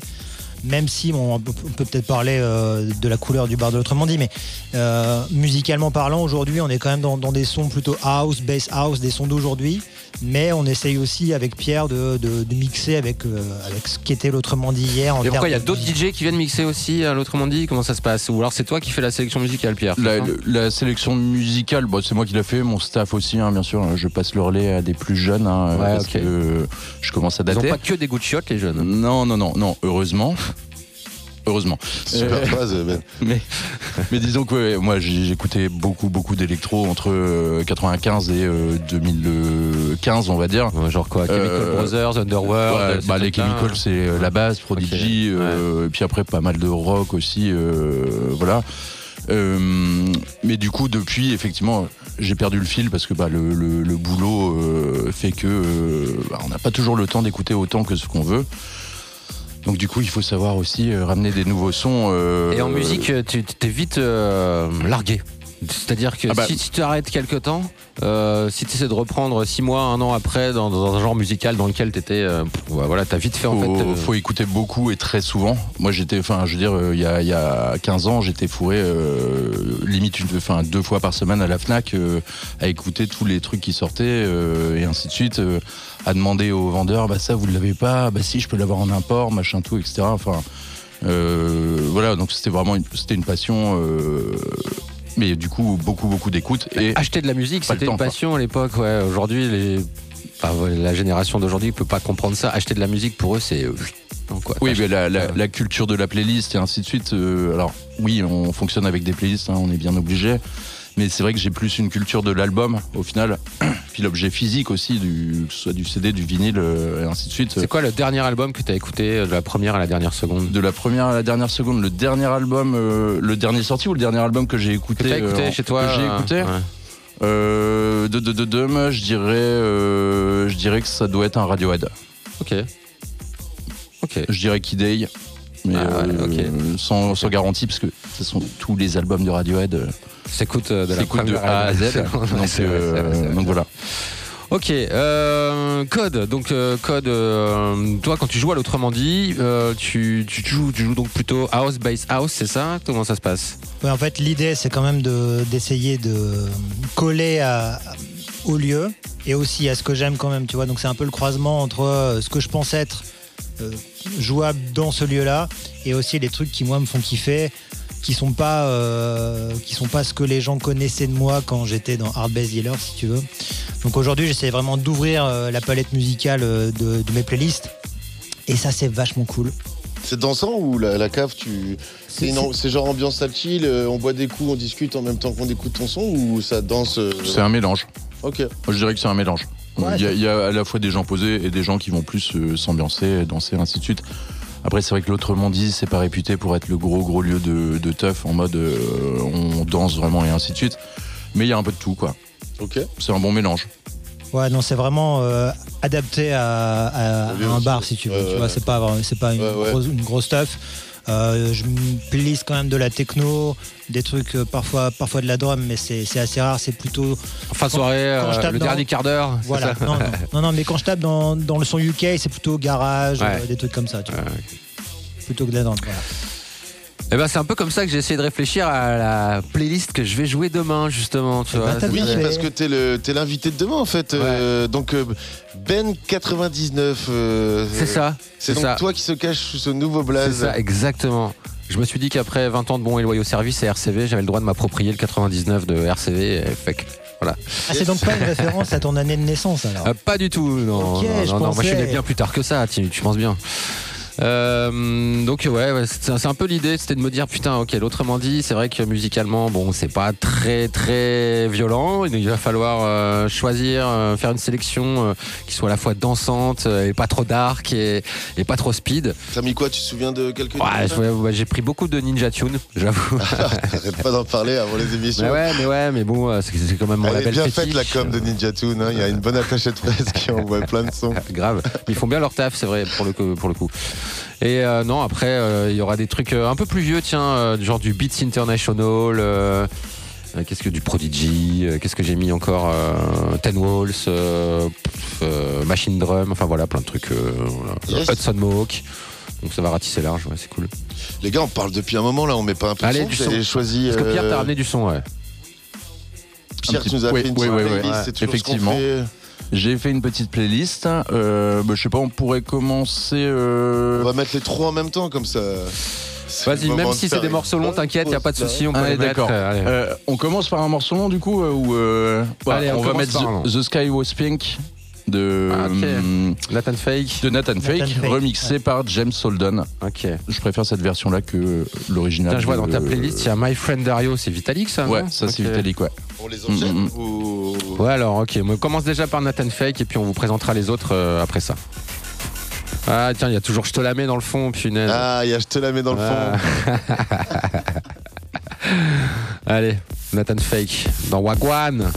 Même si bon, on peut peut-être parler euh, de la couleur du bar de l'autrement dit, mais euh, musicalement parlant, aujourd'hui, on est quand même dans, dans des sons plutôt house, bass house, des sons d'aujourd'hui. Mais on essaye aussi avec Pierre de, de- de mixer avec, euh, avec ce qu'était l'autrement dit hier. en Et pourquoi il y a d'autres DJ qui viennent mixer aussi, à l'autrement dit? Comment ça se passe? Ou alors c'est toi qui fais la sélection musicale, Pierre? La, ça? le- la sélection musicale, bon, c'est moi qui l'ai fait, mon staff aussi, hein, bien sûr. Je passe le relais à des plus jeunes, hein, Ouais, parce que euh, je commence à Ils dater. ont pas que des goûts de chiottes, les jeunes. Non, non, non, non, heureusement. Heureusement. Super Euh, phrase, Ben. mais, mais disons que ouais, moi j'ai- j'écoutais beaucoup beaucoup d'électro entre euh, 95 et euh, 2015 on va dire. genre quoi Chemical Euh, Brothers, Underworld ouais, bah, Les. Chemicals c'est euh, la base, Prodigy, euh, et puis après pas mal de rock aussi, euh, voilà. Euh, mais du coup depuis effectivement j'ai perdu le fil parce que bah, le, le- le boulot euh, fait que euh, bah, on n'a pas toujours le temps d'écouter autant que ce qu'on veut. Donc du coup il faut savoir aussi euh, ramener des nouveaux sons. euh, Et en musique, tu t'es vite euh, largué. C'est-à-dire que Ah bah- si tu arrêtes quelque temps, euh, si tu essaies de reprendre six mois, un an après dans, dans un genre musical dans lequel tu étais, voilà, t'as vite fait en faut, fait. euh, faut écouter beaucoup et très souvent. Moi, j'étais, enfin, je veux dire, euh, il y, a, il y a 15 ans, j'étais fourré euh, limite une, deux fois par semaine à la Fnac euh, à écouter tous les trucs qui sortaient euh, et ainsi de suite, euh, à demander aux vendeurs, bah ça, vous ne l'avez pas, bah si, je peux l'avoir en import, machin tout, etc. Enfin, euh, voilà, donc c'était vraiment, une, c'était une passion. Euh, mais du coup, beaucoup, beaucoup d'écoute. Et Acheter de la musique, c'était une passion à l'époque. Ouais. Aujourd'hui, les... enfin, ouais, la génération d'aujourd'hui peut pas comprendre ça. Acheter de la musique pour eux, c'est euh, quoi. Oui, mais la, la- la culture de la playlist et ainsi de suite. euh, alors, oui, on fonctionne avec des playlists, hein, on est bien obligé. Mais c'est vrai que j'ai plus une culture de l'album, au final. Puis l'objet physique aussi, du, que ce soit du CD, du vinyle, euh, et ainsi de suite. C'est quoi le dernier album que t'as écouté euh, de la première à la dernière seconde? De la première à la dernière seconde, le dernier album, euh, le dernier sorti ou le dernier album que j'ai écouté Que écouté euh, chez toi, Que j'ai écouté ouais. euh, de, de, de, de, je dirais, je dirais que ça doit être un Radiohead. Ok. Ok. Je dirais Kid mais Ah sans garantie, parce que ce sont tous les albums de Radiohead. S'écoute euh, de la de A à Z. Donc, euh, voilà. Ok, euh, code. Donc euh, code. euh, toi, quand tu joues à l'autrement dit, euh, tu, tu joues, tu joues donc plutôt house, bass house, c'est ça? Comment ça se passe? Ouais, en fait, l'idée, c'est quand même de- d'essayer de, coller à- au lieu et aussi à ce que j'aime quand même, tu vois. Donc, c'est un peu le croisement entre euh, ce que je pense être euh, jouable dans ce lieu-là et aussi les trucs qui, moi, me font kiffer, qui sont pas, euh, qui sont pas ce que les gens connaissaient de moi quand j'étais dans Hard Bass Dealer, si tu veux. Donc, aujourd'hui, j'essaie vraiment d'ouvrir euh, la palette musicale euh, de, de mes playlists et ça, c'est vachement cool. C'est dansant ou la, la cave, tu. C'est genre ambiance chill, on boit des coups, on discute en même temps qu'on écoute ton son ou ça danse euh, C'est un mélange. Ok. Moi, je dirais que c'est un mélange. Ouais, il, y a, y à la fois des gens posés et des gens qui vont plus euh, s'ambiancer, danser, ainsi de suite. Après, c'est vrai que l'autrement dit, c'est pas réputé pour être le gros gros lieu de, de teuf en mode euh, on danse vraiment et ainsi de suite. Mais il y a un peu de tout, quoi. Ok. C'est un bon mélange. Ouais, non, c'est vraiment euh, adapté à, à- à lieu un bar, si tu veux. Tu vois, ouais. c'est pas, c'est pas une, Ouais, ouais. Grosse, une grosse stuff. Euh, je me playlist quand même de la techno, des trucs euh, parfois, parfois de la drum, mais c'est assez rare. C'est plutôt. Fin de soirée, quand je euh, tape le dans- dernier quart d'heure. Voilà. ça Non, non, non, non, mais quand je tape dans, dans le son UK, c'est plutôt garage, Ouais. euh, des trucs comme ça, tu vois. Plutôt que de la drum. Voilà. Eh ben, c'est un peu comme ça que j'ai essayé de réfléchir à la playlist que je vais jouer demain, justement. Tu vois. Oui, C'est- parce que t'es le- t'es l'invité de demain en fait. Euh, donc euh, Ben 99. euh, C'est ça, C'est c'est donc ça. toi qui se cache sous ce nouveau C'est blaze. ça, exactement. Je me suis dit qu'après 20 ans de bons et loyaux services à RCV, j'avais le droit de m'approprier le 99 de RCV. et fait que, voilà. Ah, c'est donc pas une référence à ton année de naissance alors Euh, pas du tout, non. Non, je non, non, moi je suis né bien plus tard que ça, tu, tu penses bien. Euh, donc ouais, ouais, c'est un peu l'idée, c'était de me dire putain, ok, l'autrement dit, c'est vrai que musicalement, bon, c'est pas très très violent. Il va falloir euh, choisir, euh, faire une sélection euh, qui soit à la fois dansante euh, et pas trop dark et, et pas trop speed. T'as mis quoi Tu te souviens de quelques Ouais, j'ai pris beaucoup de Ninja Tune, j'avoue. Arrête pas d'en parler avant les émissions. mais ouais, mais ouais, mais bon, c'est quand même mon Elle est bien faite la com de Ninja Tune, hein. il y a une bonne attachée de presse qui envoie plein de sons. Grave. Ils font bien leur taf, c'est vrai, pour le. Pour le coup. Et euh, non, après, euh, il y aura des trucs euh, un peu plus vieux, tiens, du genre du Beats International. Qu'est-ce que du Prodigy Qu'est-ce que j'ai mis encore Ten Walls, Machine Drum, enfin voilà, plein de trucs. voilà. Yes. Hudson Mohawk. Donc ça va ratisser large, ouais, c'est cool. Les gars, on parle depuis un moment là, on met pas un peu de Allez, son avez son. choisi. Parce que Pierre, t'as ramené du son, ouais. Pierre, tu nous as oui, fait une oui, petite oui, oui. playlist, Ouais, c'est toujours effectivement. J'ai fait une petite playlist. Euh, bah, je sais pas, on pourrait commencer. euh, On va mettre les trois en même temps comme ça. Vas-y, même si c'est des morceaux longs, t'inquiète, y a pas de souci, on peut Allez, les mettre. euh, allez. Euh, on commence par un morceau long du coup euh, ou euh, ouais, Allez, on on, va mettre The, The Sky Was Pink de Ah, hum, Nathan Fake. de Nathan Fake, Fake, remixé par James Holden. Ok. Je préfère cette version là que l'original. Je vois dans ta playlist, il y a My Friend Dario, c'est Vitalik ça Ouais, ça c'est. Vitalik, ouais. On les enchaîne Mm, mm, ou... Ouais, alors, ok. On commence déjà par Nathan Fake et puis on vous présentera les autres euh, après ça. Ah, tiens, il y a toujours Je te la mets dans le fond, punaise. Ah, il y a Je te la mets dans le fond. Ah. Allez, Nathan Fake dans Wagwan.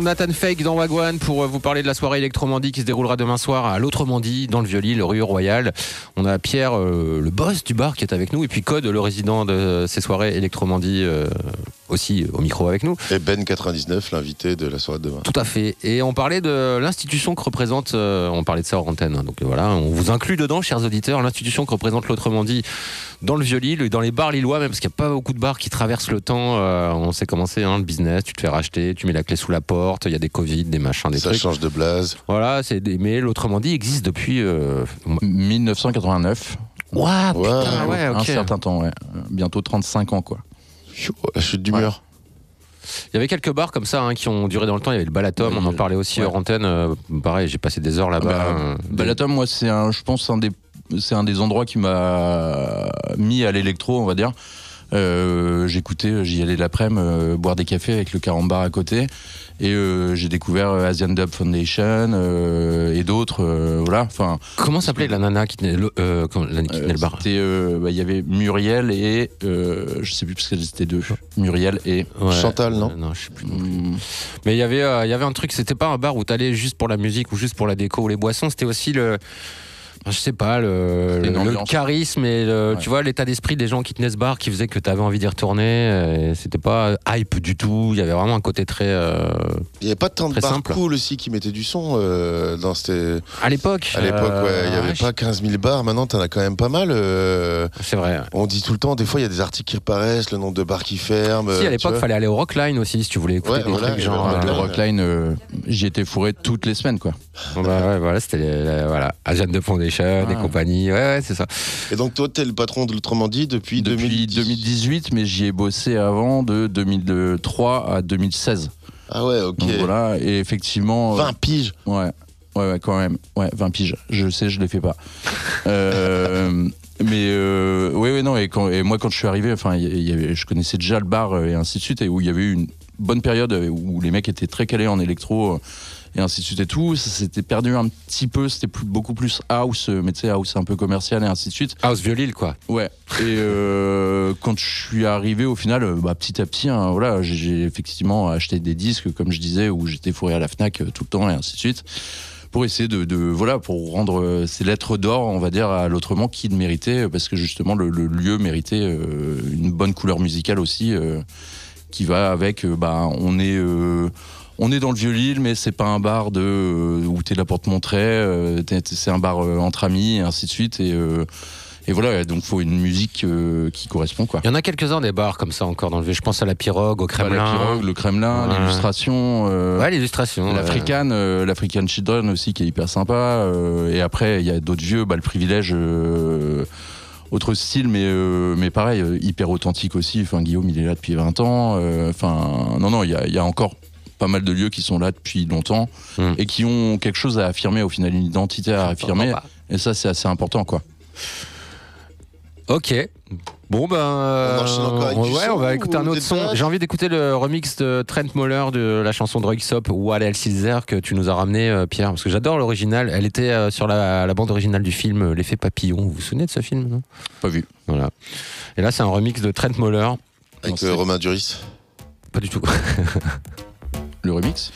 De Nathan Fake dans Wagwan pour euh, vous parler de la soirée Electromandie qui se déroulera demain soir à l'autre Mandie dans le Vieux-Lille, rue Royale. On a Pierre, euh, le boss du bar, qui est avec nous, et puis Code, le résident de ces soirées Electromandie, euh, aussi au micro avec nous. Et Ben99, l'invité de la soirée de demain. Tout à fait. Et on parlait de l'institution que représente, euh, on parlait de ça hors antenne, hein. donc euh, voilà, on vous inclut dedans, chers auditeurs, l'institution que représente l'autrement dit dans le Vieux-Lille, dans les bars lillois, même parce qu'il n'y a pas beaucoup de bars qui traversent le temps. euh, on sait comment c'est, hein, le business, tu te fais racheter, tu mets la clé sous la porte, il y a des Covid, des machins, des Ça trucs. change de blase. Voilà, c'est des... mais l'autrement dit existe depuis. euh, 1989. Ouah, putain, ouais, Un certain temps, ouais. Euh, Bientôt 35 ans, quoi. Chute d'humeur. Il y avait quelques bars comme ça hein, qui ont duré dans le temps. Il y avait le Balatom, on en parlait aussi ouais. hors antenne. euh, pareil, j'ai passé des heures là-bas. Bah, euh, Balatom, moi, c'est un, je pense, un des, c'est un des endroits qui m'a mis à l'électro, on va dire. Euh, J'écoutais, j'y allais l'après-midi euh, boire des cafés avec le carambar à côté, et euh, j'ai découvert euh, Asian Dub Foundation euh, et d'autres, euh, voilà. Enfin, Comment s'appelait la nana qui tenait le, euh, la- qui tenait le bar? euh, bah, il y avait Muriel et euh, je sais plus parce qu'elles étaient deux. Muriel et Ouais. Chantal, non? Euh, Non, je sais plus. plus. Mais il y avait, euh, il y avait un truc. C'était pas un bar où t'allais juste pour la musique ou juste pour la déco ou les boissons. C'était aussi le. Je sais pas, le, charisme et le- Ouais. tu vois l'état d'esprit des gens qui tenaient ce bar qui faisait que tu avais envie d'y retourner. et C'était pas hype du tout. Il y avait vraiment un côté très. euh, Il n'y avait pas tant de bars cool aussi qui mettaient du son euh, dans ces... À l'époque À l'époque, euh, ouais. Il n'y avait ouais, pas 15 000 bars. Maintenant, t'en as quand même pas mal. euh, C'est vrai. On dit tout le temps, des fois, il y a des articles qui reparaissent, le nombre de bars qui ferment. Si, euh, à l'époque, vois. fallait aller au Rockline aussi si tu voulais écouter Ouais, des voilà, trucs il genre. le euh, Rockline, euh, j'y étais fourré toutes les semaines, quoi. bah ouais, voilà, c'était voilà, Asian de Foundation et Ah. compagnie. Ouais, ouais, c'est ça. Et donc, toi, t'es le patron de l'Autrement dit depuis, Depuis 2010. 2018, mais j'y ai bossé avant de 2003 à 2016. Ah ouais, ok. Donc voilà, et effectivement. 20 piges. Ouais, ouais, ouais, quand même. Ouais, 20 piges. Je sais, je les fais pas. Euh, mais euh, oui, oui, non. Et, quand, et moi, quand je suis arrivé, enfin, il y- il y avait, je connaissais déjà le bar euh, et ainsi de suite, et où il y avait eu une bonne période où les mecs étaient très calés en électro. euh, Et ainsi de suite et tout, ça s'était perdu un petit peu, c'était plus, beaucoup plus house, euh, mais tu sais, house un peu commercial et ainsi de suite. House Vieux-Lille, quoi. Ouais. Et euh, quand je suis arrivé, au final, bah, petit à petit, hein, voilà, j'ai- effectivement acheté des disques, comme je disais, où j'étais fourré à la Fnac tout le temps et ainsi de suite, pour essayer de, de- voilà, pour rendre ces lettres d'or, on va dire, à l'autrement qui le méritait, parce que justement le, le lieu méritait une bonne couleur musicale aussi, euh, qui va avec, euh, bah, on est. euh, on est dans le Vieux-Lille, mais c'est pas un bar de euh, où t'es la porte montrée. euh, t'es- t'es- c'est un bar euh, entre amis et ainsi de suite. Et, euh, et voilà, donc faut une musique euh, qui correspond quoi. Il y en a quelques-uns des bars comme ça encore dans le vieux. Je pense à la Pirogue, au Kremlin. Bah, la pirogue, le Kremlin, Ouais. l'illustration. euh, Ouais, l'illustration. L'African, euh, l'African Children aussi qui est hyper sympa. euh, et après, il y a d'autres vieux, bah, le privilège. Autre style, mais, euh, mais pareil, euh, hyper authentique aussi. Enfin, Guillaume, il est là depuis 20 ans. euh, Enfin, non, non, il y a, il y a encore pas mal de lieux qui sont là depuis longtemps Hmm. et qui ont quelque chose à affirmer, au final, une identité à affirmer. Et ça, c'est assez important, quoi. Ok. Bon ben, euh, On enchaîne encore avec du ouais, son on va écouter un autre son. J'ai envie d'écouter le remix de Trent Moller de la chanson Drug Sop What Else Is There que tu nous as ramené, euh, Pierre, parce que j'adore l'original. Elle était euh, sur la, la bande originale du film L'effet papillon. Vous vous souvenez de ce film non? Pas vu. Voilà. Et là, c'est un remix de Trent Moller. Avec euh, Romain Duris. Pas du tout. Le remix?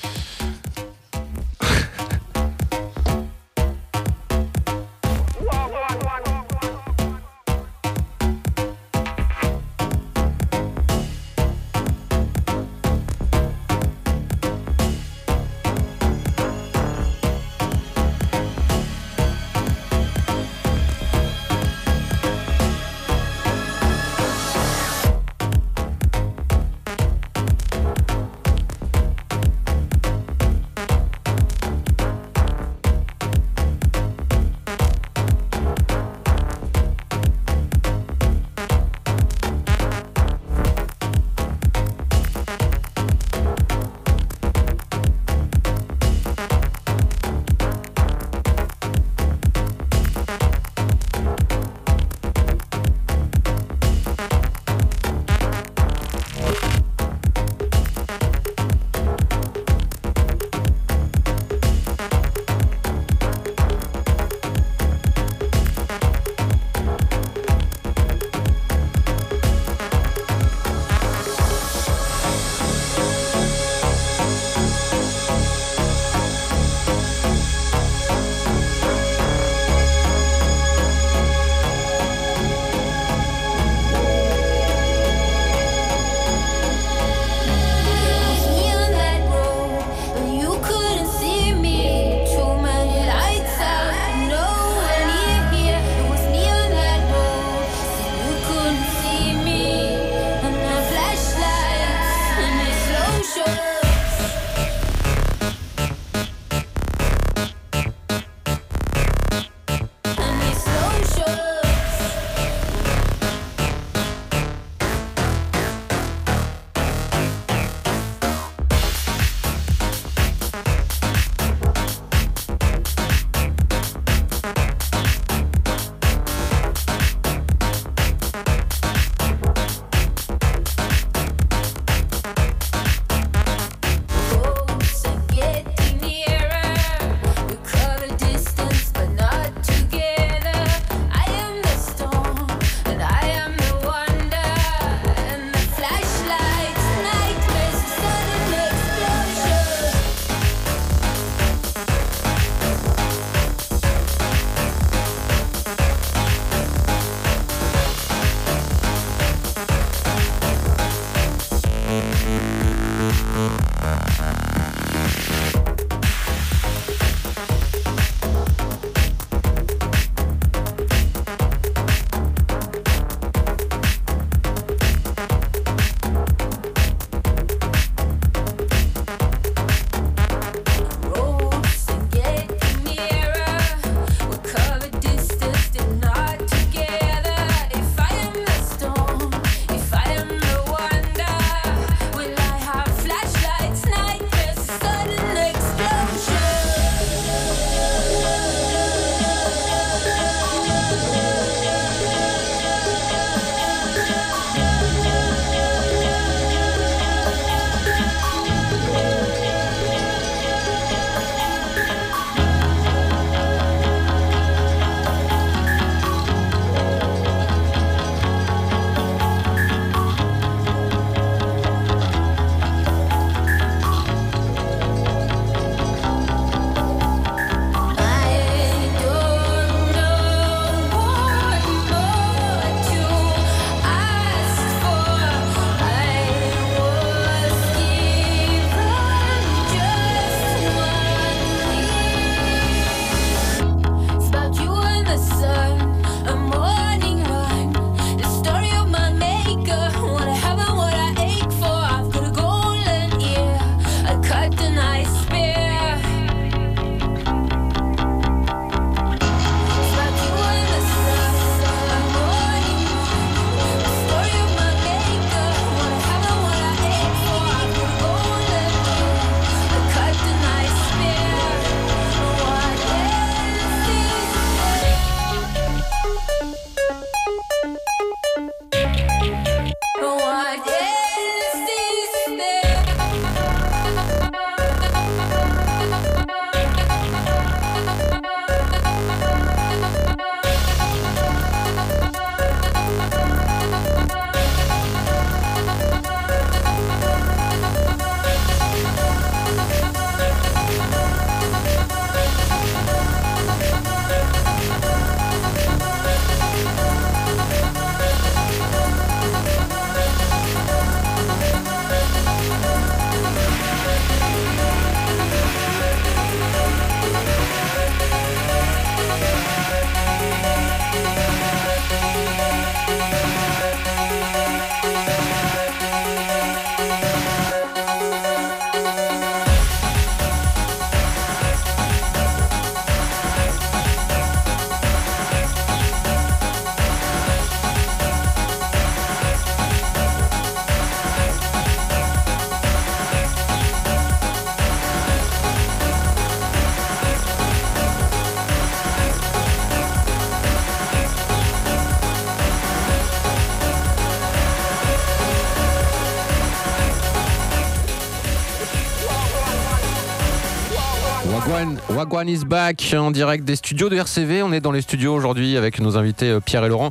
Wagwan, is back en direct des studios de RCV. On est dans les studios aujourd'hui avec nos invités euh, Pierre et Laurent.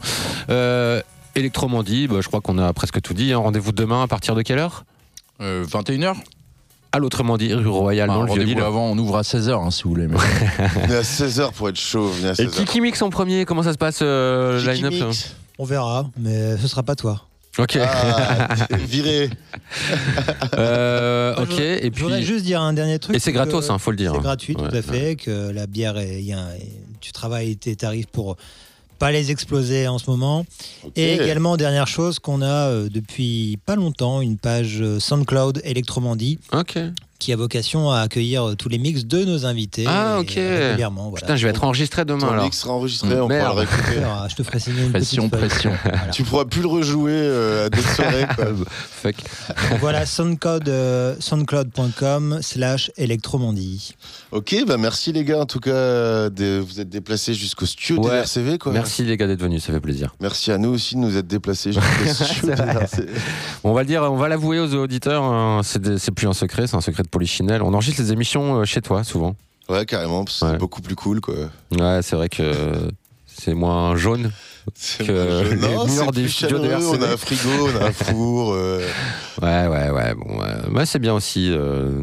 Euh, Electromandie, bah, je crois qu'on a presque tout dit. hein. Rendez-vous demain à partir de quelle heure? 21h À l'autrement dit, rue Royale, dans le Vieux-Lille. avant, on ouvre à 16h si vous voulez. mais- Venez à 16h pour être à Et 16h. qui, qui mixe en premier Comment ça se passe euh, line-up? On verra, mais ce sera pas toi. Ok. Ah, viré. Euh, ok. Je voudrais- Et je voudrais puis. juste dire un dernier truc. Et c'est gratos, hein, faut le dire. C'est gratuit, tout Ouais, à fait. Que la bière, est, il y a- tu travailles tes tarifs pour pas les exploser en ce moment. Et également, dernière chose, qu'on a euh, depuis pas longtemps une page euh, SoundCloud Electromandie. Ok. Qui a vocation à accueillir euh, tous les mix de nos invités. Ah, ok. Régulièrement. Voilà. Putain, je vais être enregistré demain Ton alors. mix sera enregistré, on pourra Merde. le réécouter. Alors, je te ferai signer une Pression, pression. Voilà. Tu pourras plus le rejouer euh, à d'autres soirées. Fuck. Donc voilà, SoundCloud, euh, soundcloud.com slash Electromandie. Ok, bah merci les gars. En tout cas, euh, de- vous êtes déplacés jusqu'au studio de Ouais. RCV. Quoi. Merci les gars d'être venus, ça fait plaisir. Merci à nous aussi de nous être déplacés jusqu'au studio de RCV. On va le dire, on va l'avouer aux auditeurs, hein, c'est plus un secret, c'est un secret de polichinelle. On enregistre les émissions euh, chez toi souvent. Ouais, carrément, parce que c'est beaucoup plus cool. quoi. Ouais, c'est vrai que c'est moins jaune C'est que moins jaune. les Non, des plus de. On a un frigo, on a un four. euh. Ouais, ouais, ouais. Bon, ouais. C'est bien aussi. euh,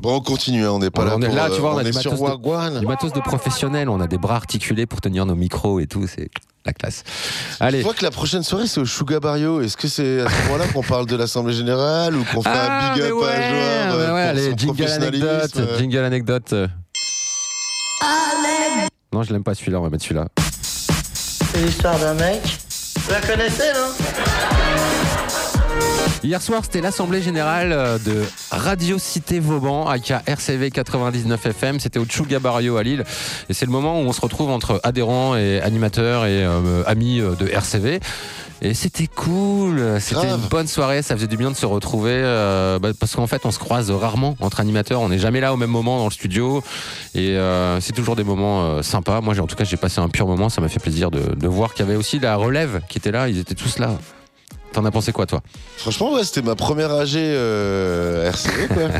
Bon, on continue, hein, on n'est pas on, là on est pour, là, euh, tu vois, on, a est du matos, de, Wagwan. du matos de professionnels, on a des bras articulés pour tenir nos micros et tout, c'est la classe. Allez. Je vois que la prochaine soirée, c'est au Sugar Barrio. Est-ce que c'est à ce moment-là qu'on parle de l'Assemblée Générale ou qu'on fait Ah, un big mais up ouais, à un joueur ouais, euh, allez, son jingle anecdote, euh. jingle anecdote. Non, je l'aime pas celui-là, on va mettre celui-là. C'est l'histoire d'un mec. Vous la connaissez, non? Hier soir, c'était l'Assemblée Générale euh, de Radio Cité Vauban, aka RCV 99 FM. C'était au Chuga Barrio à Lille. Et c'est le moment où on se retrouve entre adhérents et animateurs et euh, amis euh, de RCV. Et c'était cool, c'était une bonne soirée, ça faisait du bien de se retrouver euh, bah, parce qu'en fait on se croise rarement entre animateurs, on n'est jamais là au même moment dans le studio et euh, c'est toujours des moments euh, sympas. Moi en tout cas j'ai passé un pur moment, ça m'a fait plaisir de, de voir qu'il y avait aussi la relève qui était là, ils étaient tous là. T'en as pensé quoi toi? Franchement, ouais, c'était ma première AG euh, RCV, quoi.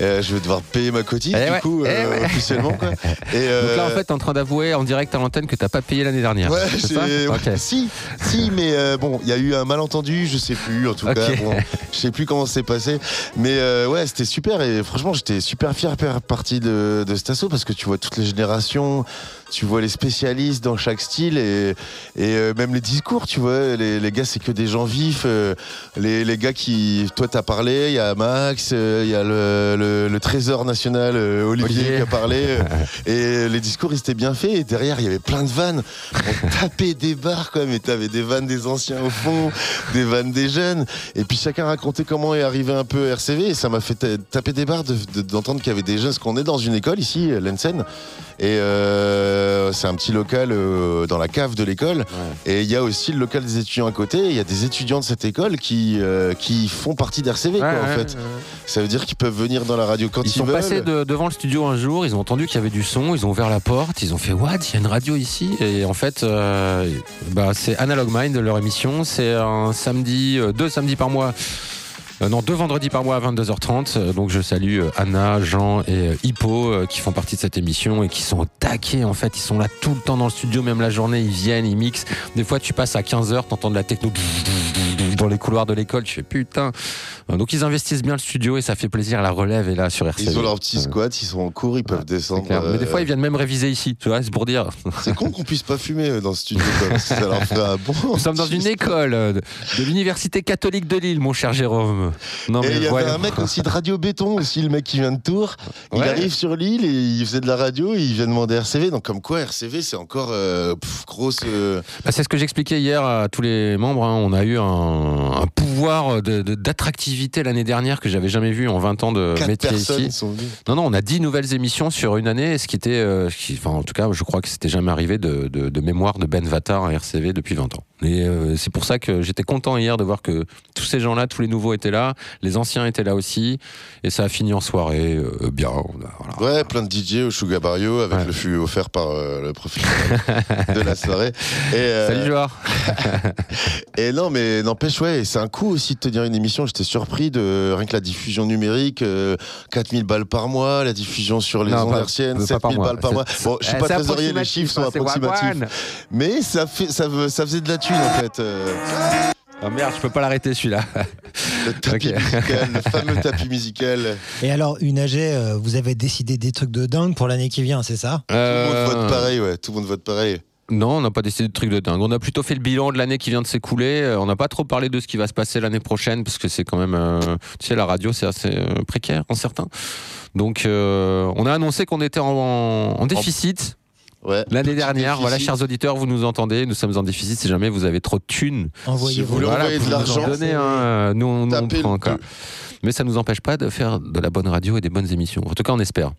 Euh, je vais devoir payer ma cotise, Eh du ouais, coup, eh euh, ouais. officiellement, quoi. Et, Donc là, en euh, fait, t'es en train d'avouer en direct à l'antenne que t'as pas payé l'année dernière. Ouais, ça? si, si, mais bon, il y a eu un malentendu, je sais plus, en tout cas, bon, je sais plus comment c'est passé, mais ouais, c'était super et franchement, j'étais super fier de faire partie de, de cet assaut parce que tu vois toutes les générations, tu vois les spécialistes dans chaque style et, et euh, même les discours, tu vois, les, les gars, c'est que des gens vifs, euh, les, les gars qui, toi, t'as parlé, il y a Max, euh, il y a le, le- le trésor national Olivier, qui a parlé, et les discours, ils étaient bien faits, et derrière, il y avait plein de vannes, on tapait des barres, quoi, mais t'avais des vannes des anciens au fond, des vannes des jeunes, et puis chacun racontait comment est arrivé un peu RCV, et ça m'a fait ta- taper des barres de- de- d'entendre qu'il y avait des jeunes, parce qu'on est dans une école ici, l'Ensen, et euh, c'est un petit local euh, dans la cave de l'école. Et il y a aussi le local des étudiants à côté. Il y a des étudiants de cette école qui, euh, qui font partie d'RCV, quoi, Ouais, en fait. Ça veut dire qu'ils peuvent venir dans la radio quand Ils ils, sont veulent. passés de- devant le studio un jour, ils ont entendu qu'il y avait du son, ils ont ouvert la porte, ils ont fait What Il y a une radio ici? Et en fait, euh, bah, c'est Analog Mind, leur émission. C'est un samedi, euh, deux samedis par mois. Euh, non, deux vendredis par mois à 22h30. Euh, Donc je salue euh, Anna, Jean et Hippo qui font partie de cette émission et qui sont au taquet en fait. Ils sont là tout le temps dans le studio, même la journée, ils viennent, ils mixent. Des fois tu passes à 15h, t'entends de la techno dans les couloirs de l'école, tu fais putain. Euh, Donc ils investissent bien le studio et ça fait plaisir. La relève est là sur RCV. Ils ont leur petit squat, ils sont en cours, ils peuvent descendre. Mais des euh, fois, ils viennent même réviser ici, tu vois, c'est pour dire. C'est con qu'on puisse pas fumer euh, dans ce studio, ça leur un bon. Nous sommes dans une école euh, de, l'Université catholique de Lille, mon cher Jérôme. Non, et il y avait un mec aussi de Radio Béton, aussi le mec qui vient de Tours. Il arrive sur l'île et il faisait de la radio et il vient demander RCV. Donc comme quoi RCV c'est encore euh, grosse. euh, Bah, c'est ce que j'expliquais hier à tous les membres. hein. On a eu un, un pouvoir de- de- d'attractivité l'année dernière que j'avais jamais vu en 20 ans de quatre métier ici. sont. Non, non, on a 10 nouvelles émissions sur une année, ce qui était, euh, qui- enfin, en tout cas, je crois que c'était jamais arrivé de, de- de mémoire de Ben Vatar à RCV depuis 20 ans. Et euh, c'est pour ça que j'étais content hier de voir que tous ces gens-là, tous les nouveaux étaient là, les anciens étaient là aussi, et ça a fini en soirée, euh, bien. voilà. Ouais, plein de DJ au Sugar Barrio avec le fût offert par le professionnel de la soirée. Et, Salut joueur. et non, mais n'empêche, ouais, c'est un coup aussi de tenir une émission. J'étais surpris de rien que la diffusion numérique, euh, 4000 balles par mois, la diffusion sur les Non, ondes hertziennes, pas par 7000 mois. balles par mois. Bon, je suis pas trésorier, les chiffres sont hein, c'est approximatifs. Mais ça, fait, ça, veut- ça faisait de la thune en fait. euh. Ah merde, je peux pas l'arrêter celui-là. Le tapis musical, le fameux tapis musical. Et alors, une AG, euh, vous avez décidé des trucs de dingue pour l'année qui vient, c'est ça? Tout le Euh, monde vote pareil, ouais. Tout le monde vote pareil. Non, on n'a pas décidé de trucs de dingue. On a plutôt fait le bilan de l'année qui vient de s'écouler. Euh, On n'a pas trop parlé de ce qui va se passer l'année prochaine parce que c'est quand même, euh, tu sais, la radio c'est assez euh, précaire en certains. Donc, euh, on a annoncé qu'on était en, en déficit. L'année dernière, voilà, chers auditeurs, vous nous entendez, nous sommes en déficit. Si jamais vous avez trop de thunes, Envoyez Si vous voulez envoyer de l'argent, hein, nous, on- on prend encore. Mais ça nous empêche pas de faire de la bonne radio et des bonnes émissions. En tout cas, on espère.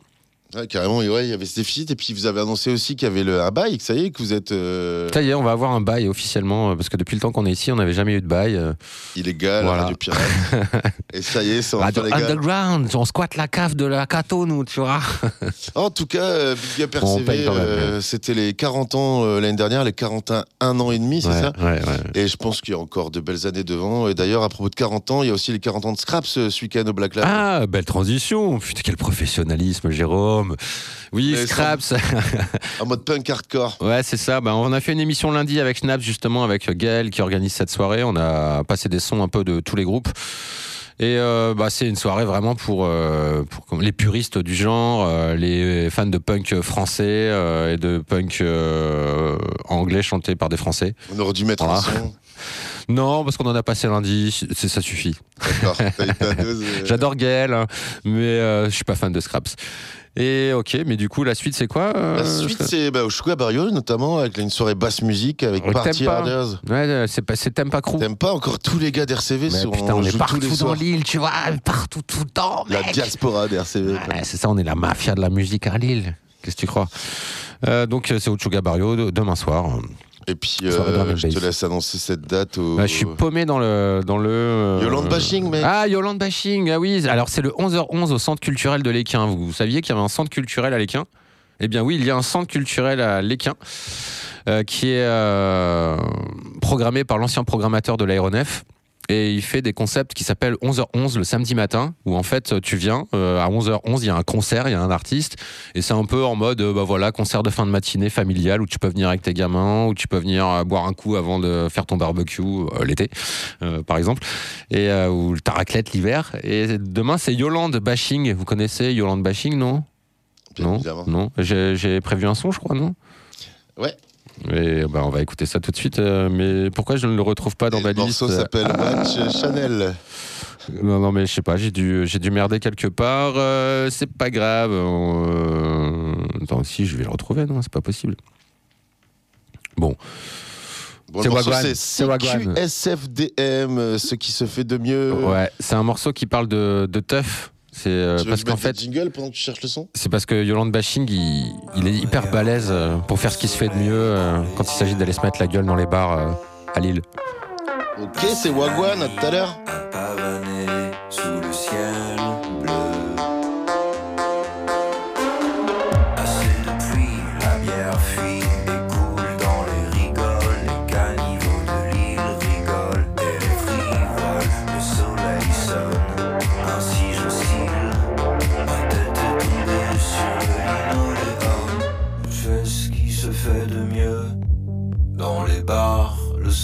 Ouais, carrément, ouais, il y avait ce déficit. Et puis vous avez annoncé aussi qu'il y avait le, un bail, que ça y est, que vous êtes euh, Ça y est, on va avoir un bail officiellement euh, parce que depuis le temps qu'on est ici, on n'avait jamais eu de bail. euh, illégal, Voilà. radio pirate. et ça y est, c'est enfin légal. Underground, on squatte la cave de la Cato, nous, tu vois. En tout cas, euh, Big Up RCV, euh, c'était les 40 ans l'année dernière, les 41 un an et demi, c'est Ouais, ça. Et je pense qu'il y a encore de belles années devant. Et d'ailleurs, à propos de 40 ans, il y a aussi les 40 ans de Scraps ce week-end au Black Lab. Ah, belle transition. Putain, quel professionnalisme, Jérôme. Oui, Mais Scraps. en mode punk hardcore. Ouais, c'est ça. Ben, on a fait une émission lundi avec Snaps, justement, avec Gaël qui organise cette soirée. On a passé des sons un peu de tous les groupes. Et euh, bah, c'est une soirée vraiment pour, euh, pour les puristes du genre, euh, les fans de punk français et de punk anglais chanté par des Français. On aurait dû mettre Voilà. un son. Non, parce qu'on en a passé lundi, ça suffit. D'accord. J'adore Gaël, hein, mais je suis pas fan de Scraps. Et ok, mais du coup, la suite, c'est quoi euh, La suite, c'est bah, au Sugar Barrio, notamment, avec une soirée basse musique avec Au Party. Harders. Ouais, c'est pas, c'est Tempa Crew. T'aimes pas encore tous les gars d'RCV sur putain, on, est partout dans l'île, tu vois, partout, tout le temps. La diaspora d'RCV. C'est ça, on est la mafia de la musique à Lille. Qu'est-ce que tu crois? Euh, Donc, euh, c'est au Sugar Barrio de- demain soir. Et puis, euh, je te laisse annoncer cette date au. Bah, je suis paumé dans le. Dans le euh, Yolande Bashing, mec. Ah, Yolande Bashing, ah oui. Alors, c'est le 11h11 au centre culturel de l'Équin. Vous, vous saviez qu'il y avait un centre culturel à l'Équin Eh bien, oui, il y a un centre culturel à l'Équin euh, qui est programmé par l'ancien programmateur de l'aéronef. Et il fait des concepts qui s'appellent 11h11 le samedi matin, où en fait tu viens, euh, à 11h11 il y a un concert, il y a un artiste, et c'est un peu en mode, euh, bah voilà, concert de fin de matinée familial, où tu peux venir avec tes gamins, où tu peux venir euh, boire un coup avant de faire ton barbecue l'été, par exemple, et ou ta raclette l'hiver. Et demain c'est Yolande Bashing, vous connaissez Yolande Bashing, non? Non, non? J'ai prévu un son, je crois, non? Ouais. Et bah, on va écouter ça tout de suite. euh, mais pourquoi je ne le retrouve pas dans ma Le liste morceau s'appelle Ah. Match Chanel. Non, non, mais je sais pas, j'ai dû, j'ai dû merder quelque part. euh, c'est pas grave. euh, Attends, si, je vais le retrouver, non, c'est pas possible. Bon. Bon, C'est le Wagwan, c'est euh, ce qui se fait de mieux. Ouais, c'est un morceau qui parle de, de teuf. C'est euh, parce qu'en fait, des jingles pendant que tu cherches le son? c'est parce que Yolande Bashing, il, il est hyper balèze euh, pour faire ce qui se fait de mieux euh, quand il s'agit d'aller se mettre la gueule dans les bars euh, à Lille. Ok, c'est Wagwan, à tout à l'heure. pavané sous le ciel bleu.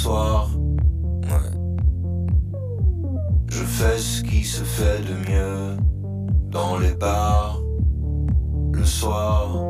Soir. Ouais. Je fais ce qui se fait de mieux dans les bars le soir.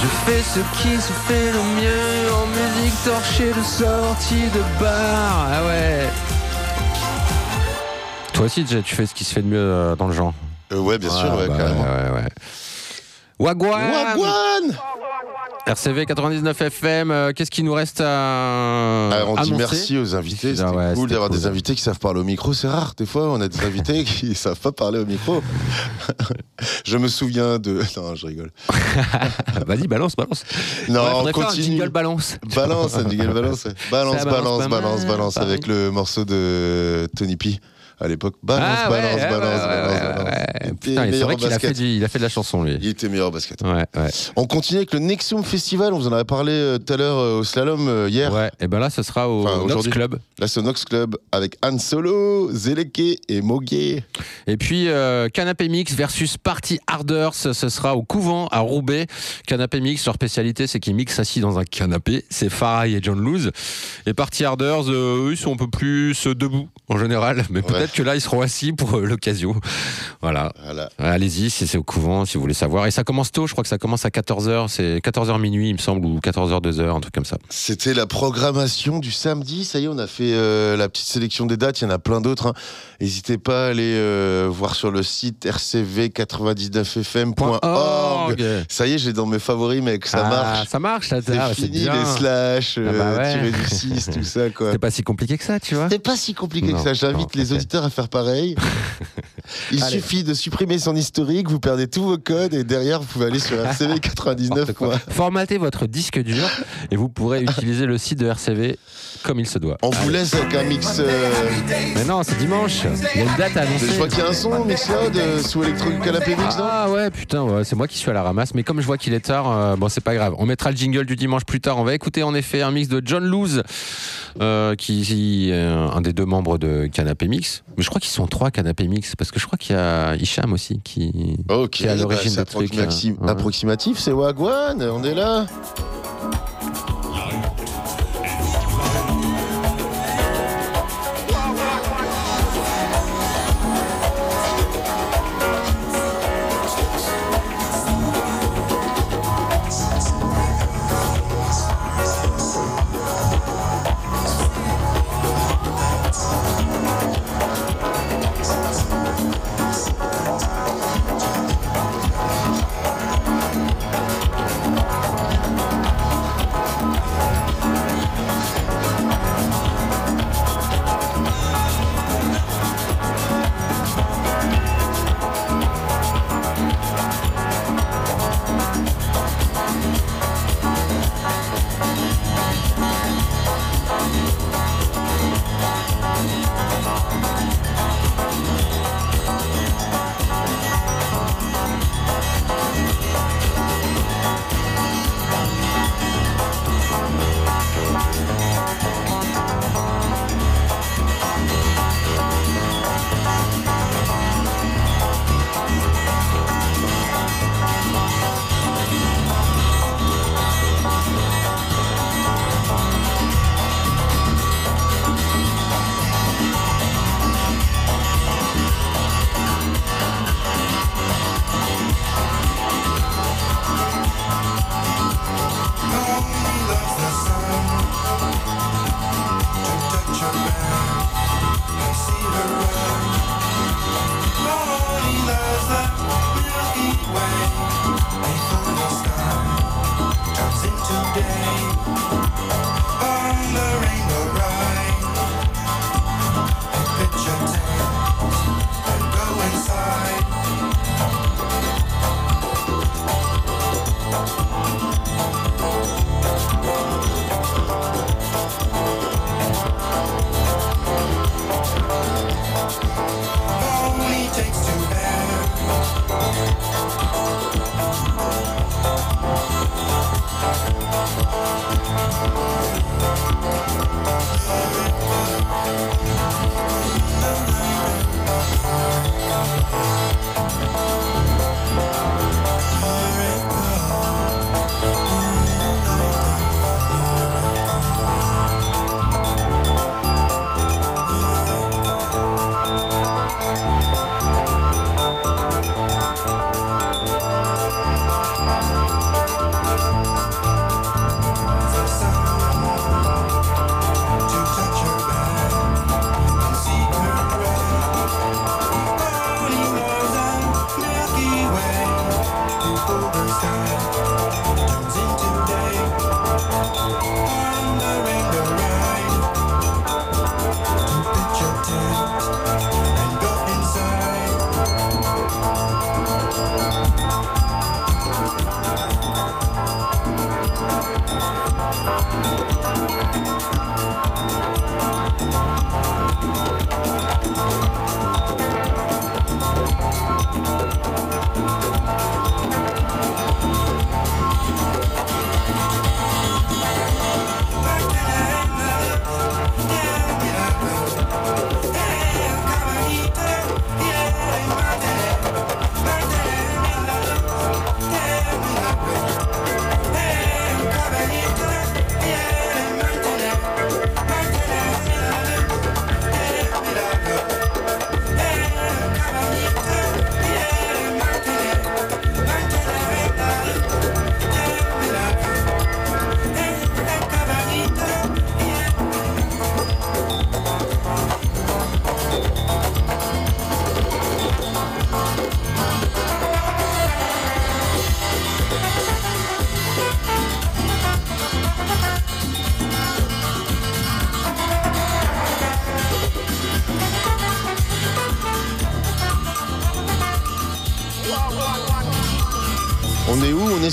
Je fais ce qui se fait le mieux en musique torchée de sortie de bar. Ah ouais. Toi aussi, Jay, tu fais ce qui se fait de mieux euh, dans le genre. Euh, ouais, bien sûr, ouais, bah carrément. ouais, ouais. Wagwan Wagwan RCV 99 FM, euh, qu'est-ce qu'il nous reste à Ah, on dit annoncer merci aux invités. C'était ouais, cool d'avoir cool. des invités qui savent parler au micro. C'est rare. Des fois, on a des invités qui savent pas parler au micro. je me souviens de. Non, je rigole. Vas-y, balance, balance. Non, Ouais, on faire un continue. jingle balance. Balance, un jingle balance. Balance, balance balance, balance, avec le morceau de Tony P à l'époque. Balance, Ah balance, ouais, balance, ouais, balance, ouais, balance. ouais. Il était Putain, c'est vrai qu'il a fait, du- il a fait de la chanson, lui. Il était meilleur au basket. On continue avec le Nexium Festival. On vous en avait parlé euh, tout à l'heure euh, au slalom euh, hier. Ouais, et ben là, ce sera au Enfin, Nox aujourd'hui. Club. Là, c'est au Nox Club avec Han Solo, Zeleke et Moguet. Et puis euh, Canapé Mix versus Party Harders, ce sera au couvent à Roubaix. Canapé Mix, leur spécialité c'est qu'ils mixent assis dans un canapé. C'est Farai et John Luz. Et Party Harders, euh, eux, ils sont un peu plus debout en général, mais peut-être que là ils seront assis pour euh, l'occasion. Voilà. Voilà. Allez-y, si c'est au couvent, si vous voulez savoir. Et ça commence tôt, je crois que ça commence à 14h, c'est 14h minuit, il me semble, ou 14h 2h, un truc comme ça. C'était la programmation du samedi. Ça y est, on a fait euh, la petite sélection des dates. Il y en a plein d'autres. hein. N'hésitez pas à aller euh, voir sur le site rcv99fm.org. Org. Ça y est, j'ai dans mes favoris, mec. Ça Ah, marche. Ça marche, là, C'est ah, fini les slash, Ah bah ouais. tirer du 6, tout ça, quoi. C'était pas si compliqué que ça, tu vois. C'est pas si compliqué Non, que ça. J'invite les auditeurs à faire pareil. Il Allez. suffit de supprimer son historique, vous perdez tous vos codes et derrière vous pouvez aller sur rcv99. Formatez votre disque dur et vous pourrez utiliser le site de RCV comme il se doit. On vous laisse avec un mix. euh, Mais non, c'est dimanche. Il y a une date à annoncer. Je vois qu'il y a un son Mixcloud euh, sous Electro Canapé Mix, non? Ah ouais, putain, ouais, c'est moi qui suis à la ramasse. Mais comme je vois qu'il est tard, euh, bon, c'est pas grave. On mettra le jingle du dimanche plus tard. On va écouter en effet un mix de John Luz, euh, qui qui est un des deux membres de Canapé Mix. Mais je crois qu'ils sont trois Canapé Mix, parce que je crois qu'il y a Hicham aussi qui, est à bah, l'origine c'est de trucs. approximatif, hein. Ouais. approximatif, c'est Wagwan, on est là.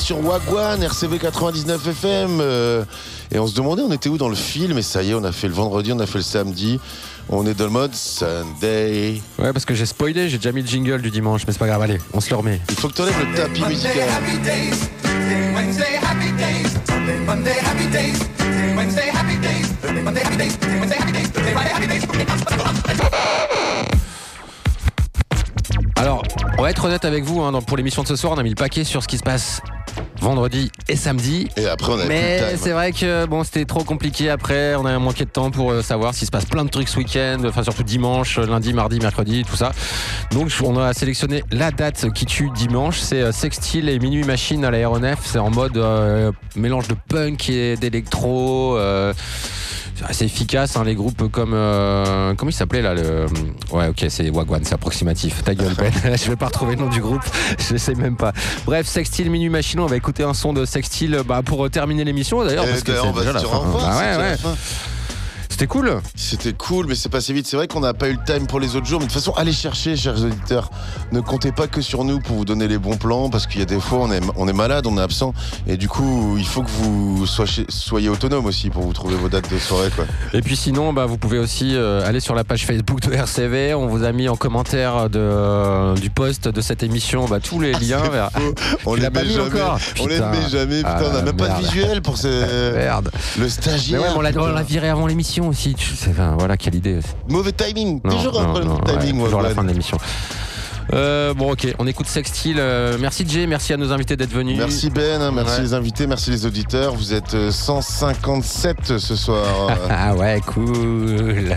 Sur Wagwan, RCV 99 FM. euh, et on se demandait, on était où dans le film Et ça y est, on a fait le vendredi, on a fait le samedi. On est dans le mode Sunday. Ouais, parce que j'ai spoilé, j'ai déjà mis le jingle du dimanche, mais c'est pas grave, allez, on se le remet. Il faut que tu enlèves le tapis musical. happy days. Wednesday happy days. Monday happy days. Wednesday happy days. Monday happy days. Wednesday happy days. Friday happy days. Alors, on va être honnête avec vous, hein, pour l'émission de ce soir, on a mis le paquet sur ce qui se passe vendredi et samedi. Et après, on a Mais c'est vrai que bon, c'était trop compliqué. Après, on a manqué de temps pour euh, savoir s'il se passe plein de trucs ce week-end, enfin surtout dimanche, lundi, mardi, mercredi, tout ça. Donc, on a sélectionné la date qui tue dimanche. C'est euh, Sextile et Minuit Machine à l'aéronef. C'est en mode euh, mélange de punk et d'électro. euh, c'est assez efficace, hein, les groupes comme. euh, comment il s'appelait là le... Ouais, ok, c'est Wagwan, c'est approximatif. Ta gueule, Ben. Je vais pas retrouver le nom du groupe, je sais même pas. Bref, Sextile, Minuit Machine, on va écouter un son de Sextile bah, pour euh, terminer l'émission d'ailleurs. Eh parce que ben, on va déjà se la dire fin. Bah ouais, la ouais. fin. C'était cool. C'était cool, mais c'est passé vite. C'est vrai qu'on n'a pas eu le time pour les autres jours. Mais de toute façon, allez chercher, chers auditeurs. Ne comptez pas que sur nous pour vous donner les bons plans, parce qu'il y a des fois, on est, on est malade, on est absent. Et du coup, il faut que vous soyez, soyez autonome aussi pour vous trouver vos dates de soirée. Quoi. Et puis sinon, bah, vous pouvez aussi euh, aller sur la page Facebook de RCV. On vous a mis en commentaire de, euh, du post de cette émission bah, tous les liens vers. On les met mis jamais. encore On les met jamais. Putain, Ah, on n'a même pas de visuel pour ces. Merde. Le stagiaire. ouais, on l'a- on l'a putain. viré avant l'émission aussi. Tu sais, enfin, voilà, quelle idée. Mauvais timing. Non, Toujours un problème de timing, ouais, toujours à la fin de l'émission. Euh, bon, ok, on écoute Sextile. Euh, merci Jay, merci à nos invités d'être venus. Merci Ben, hein, merci Ouais. les invités, merci les auditeurs. Vous êtes euh, 157 ce soir. Ah ouais, cool.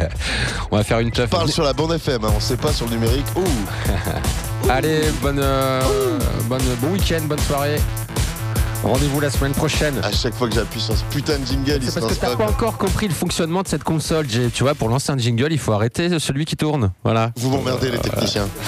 On va faire une teuf. Parle sur la bande FM, hein, on sait pas sur le numérique. Ouh. Allez, bonne, euh, bonne, bon week-end, bonne soirée. Rendez-vous la semaine prochaine. À chaque fois que j'appuie sur ce putain de jingle, il C'est se parce que t'as pas. pas encore compris le fonctionnement de cette console. Tu vois, pour lancer un jingle, il faut arrêter celui qui tourne. Voilà. Vous m'emmerdez les techniciens.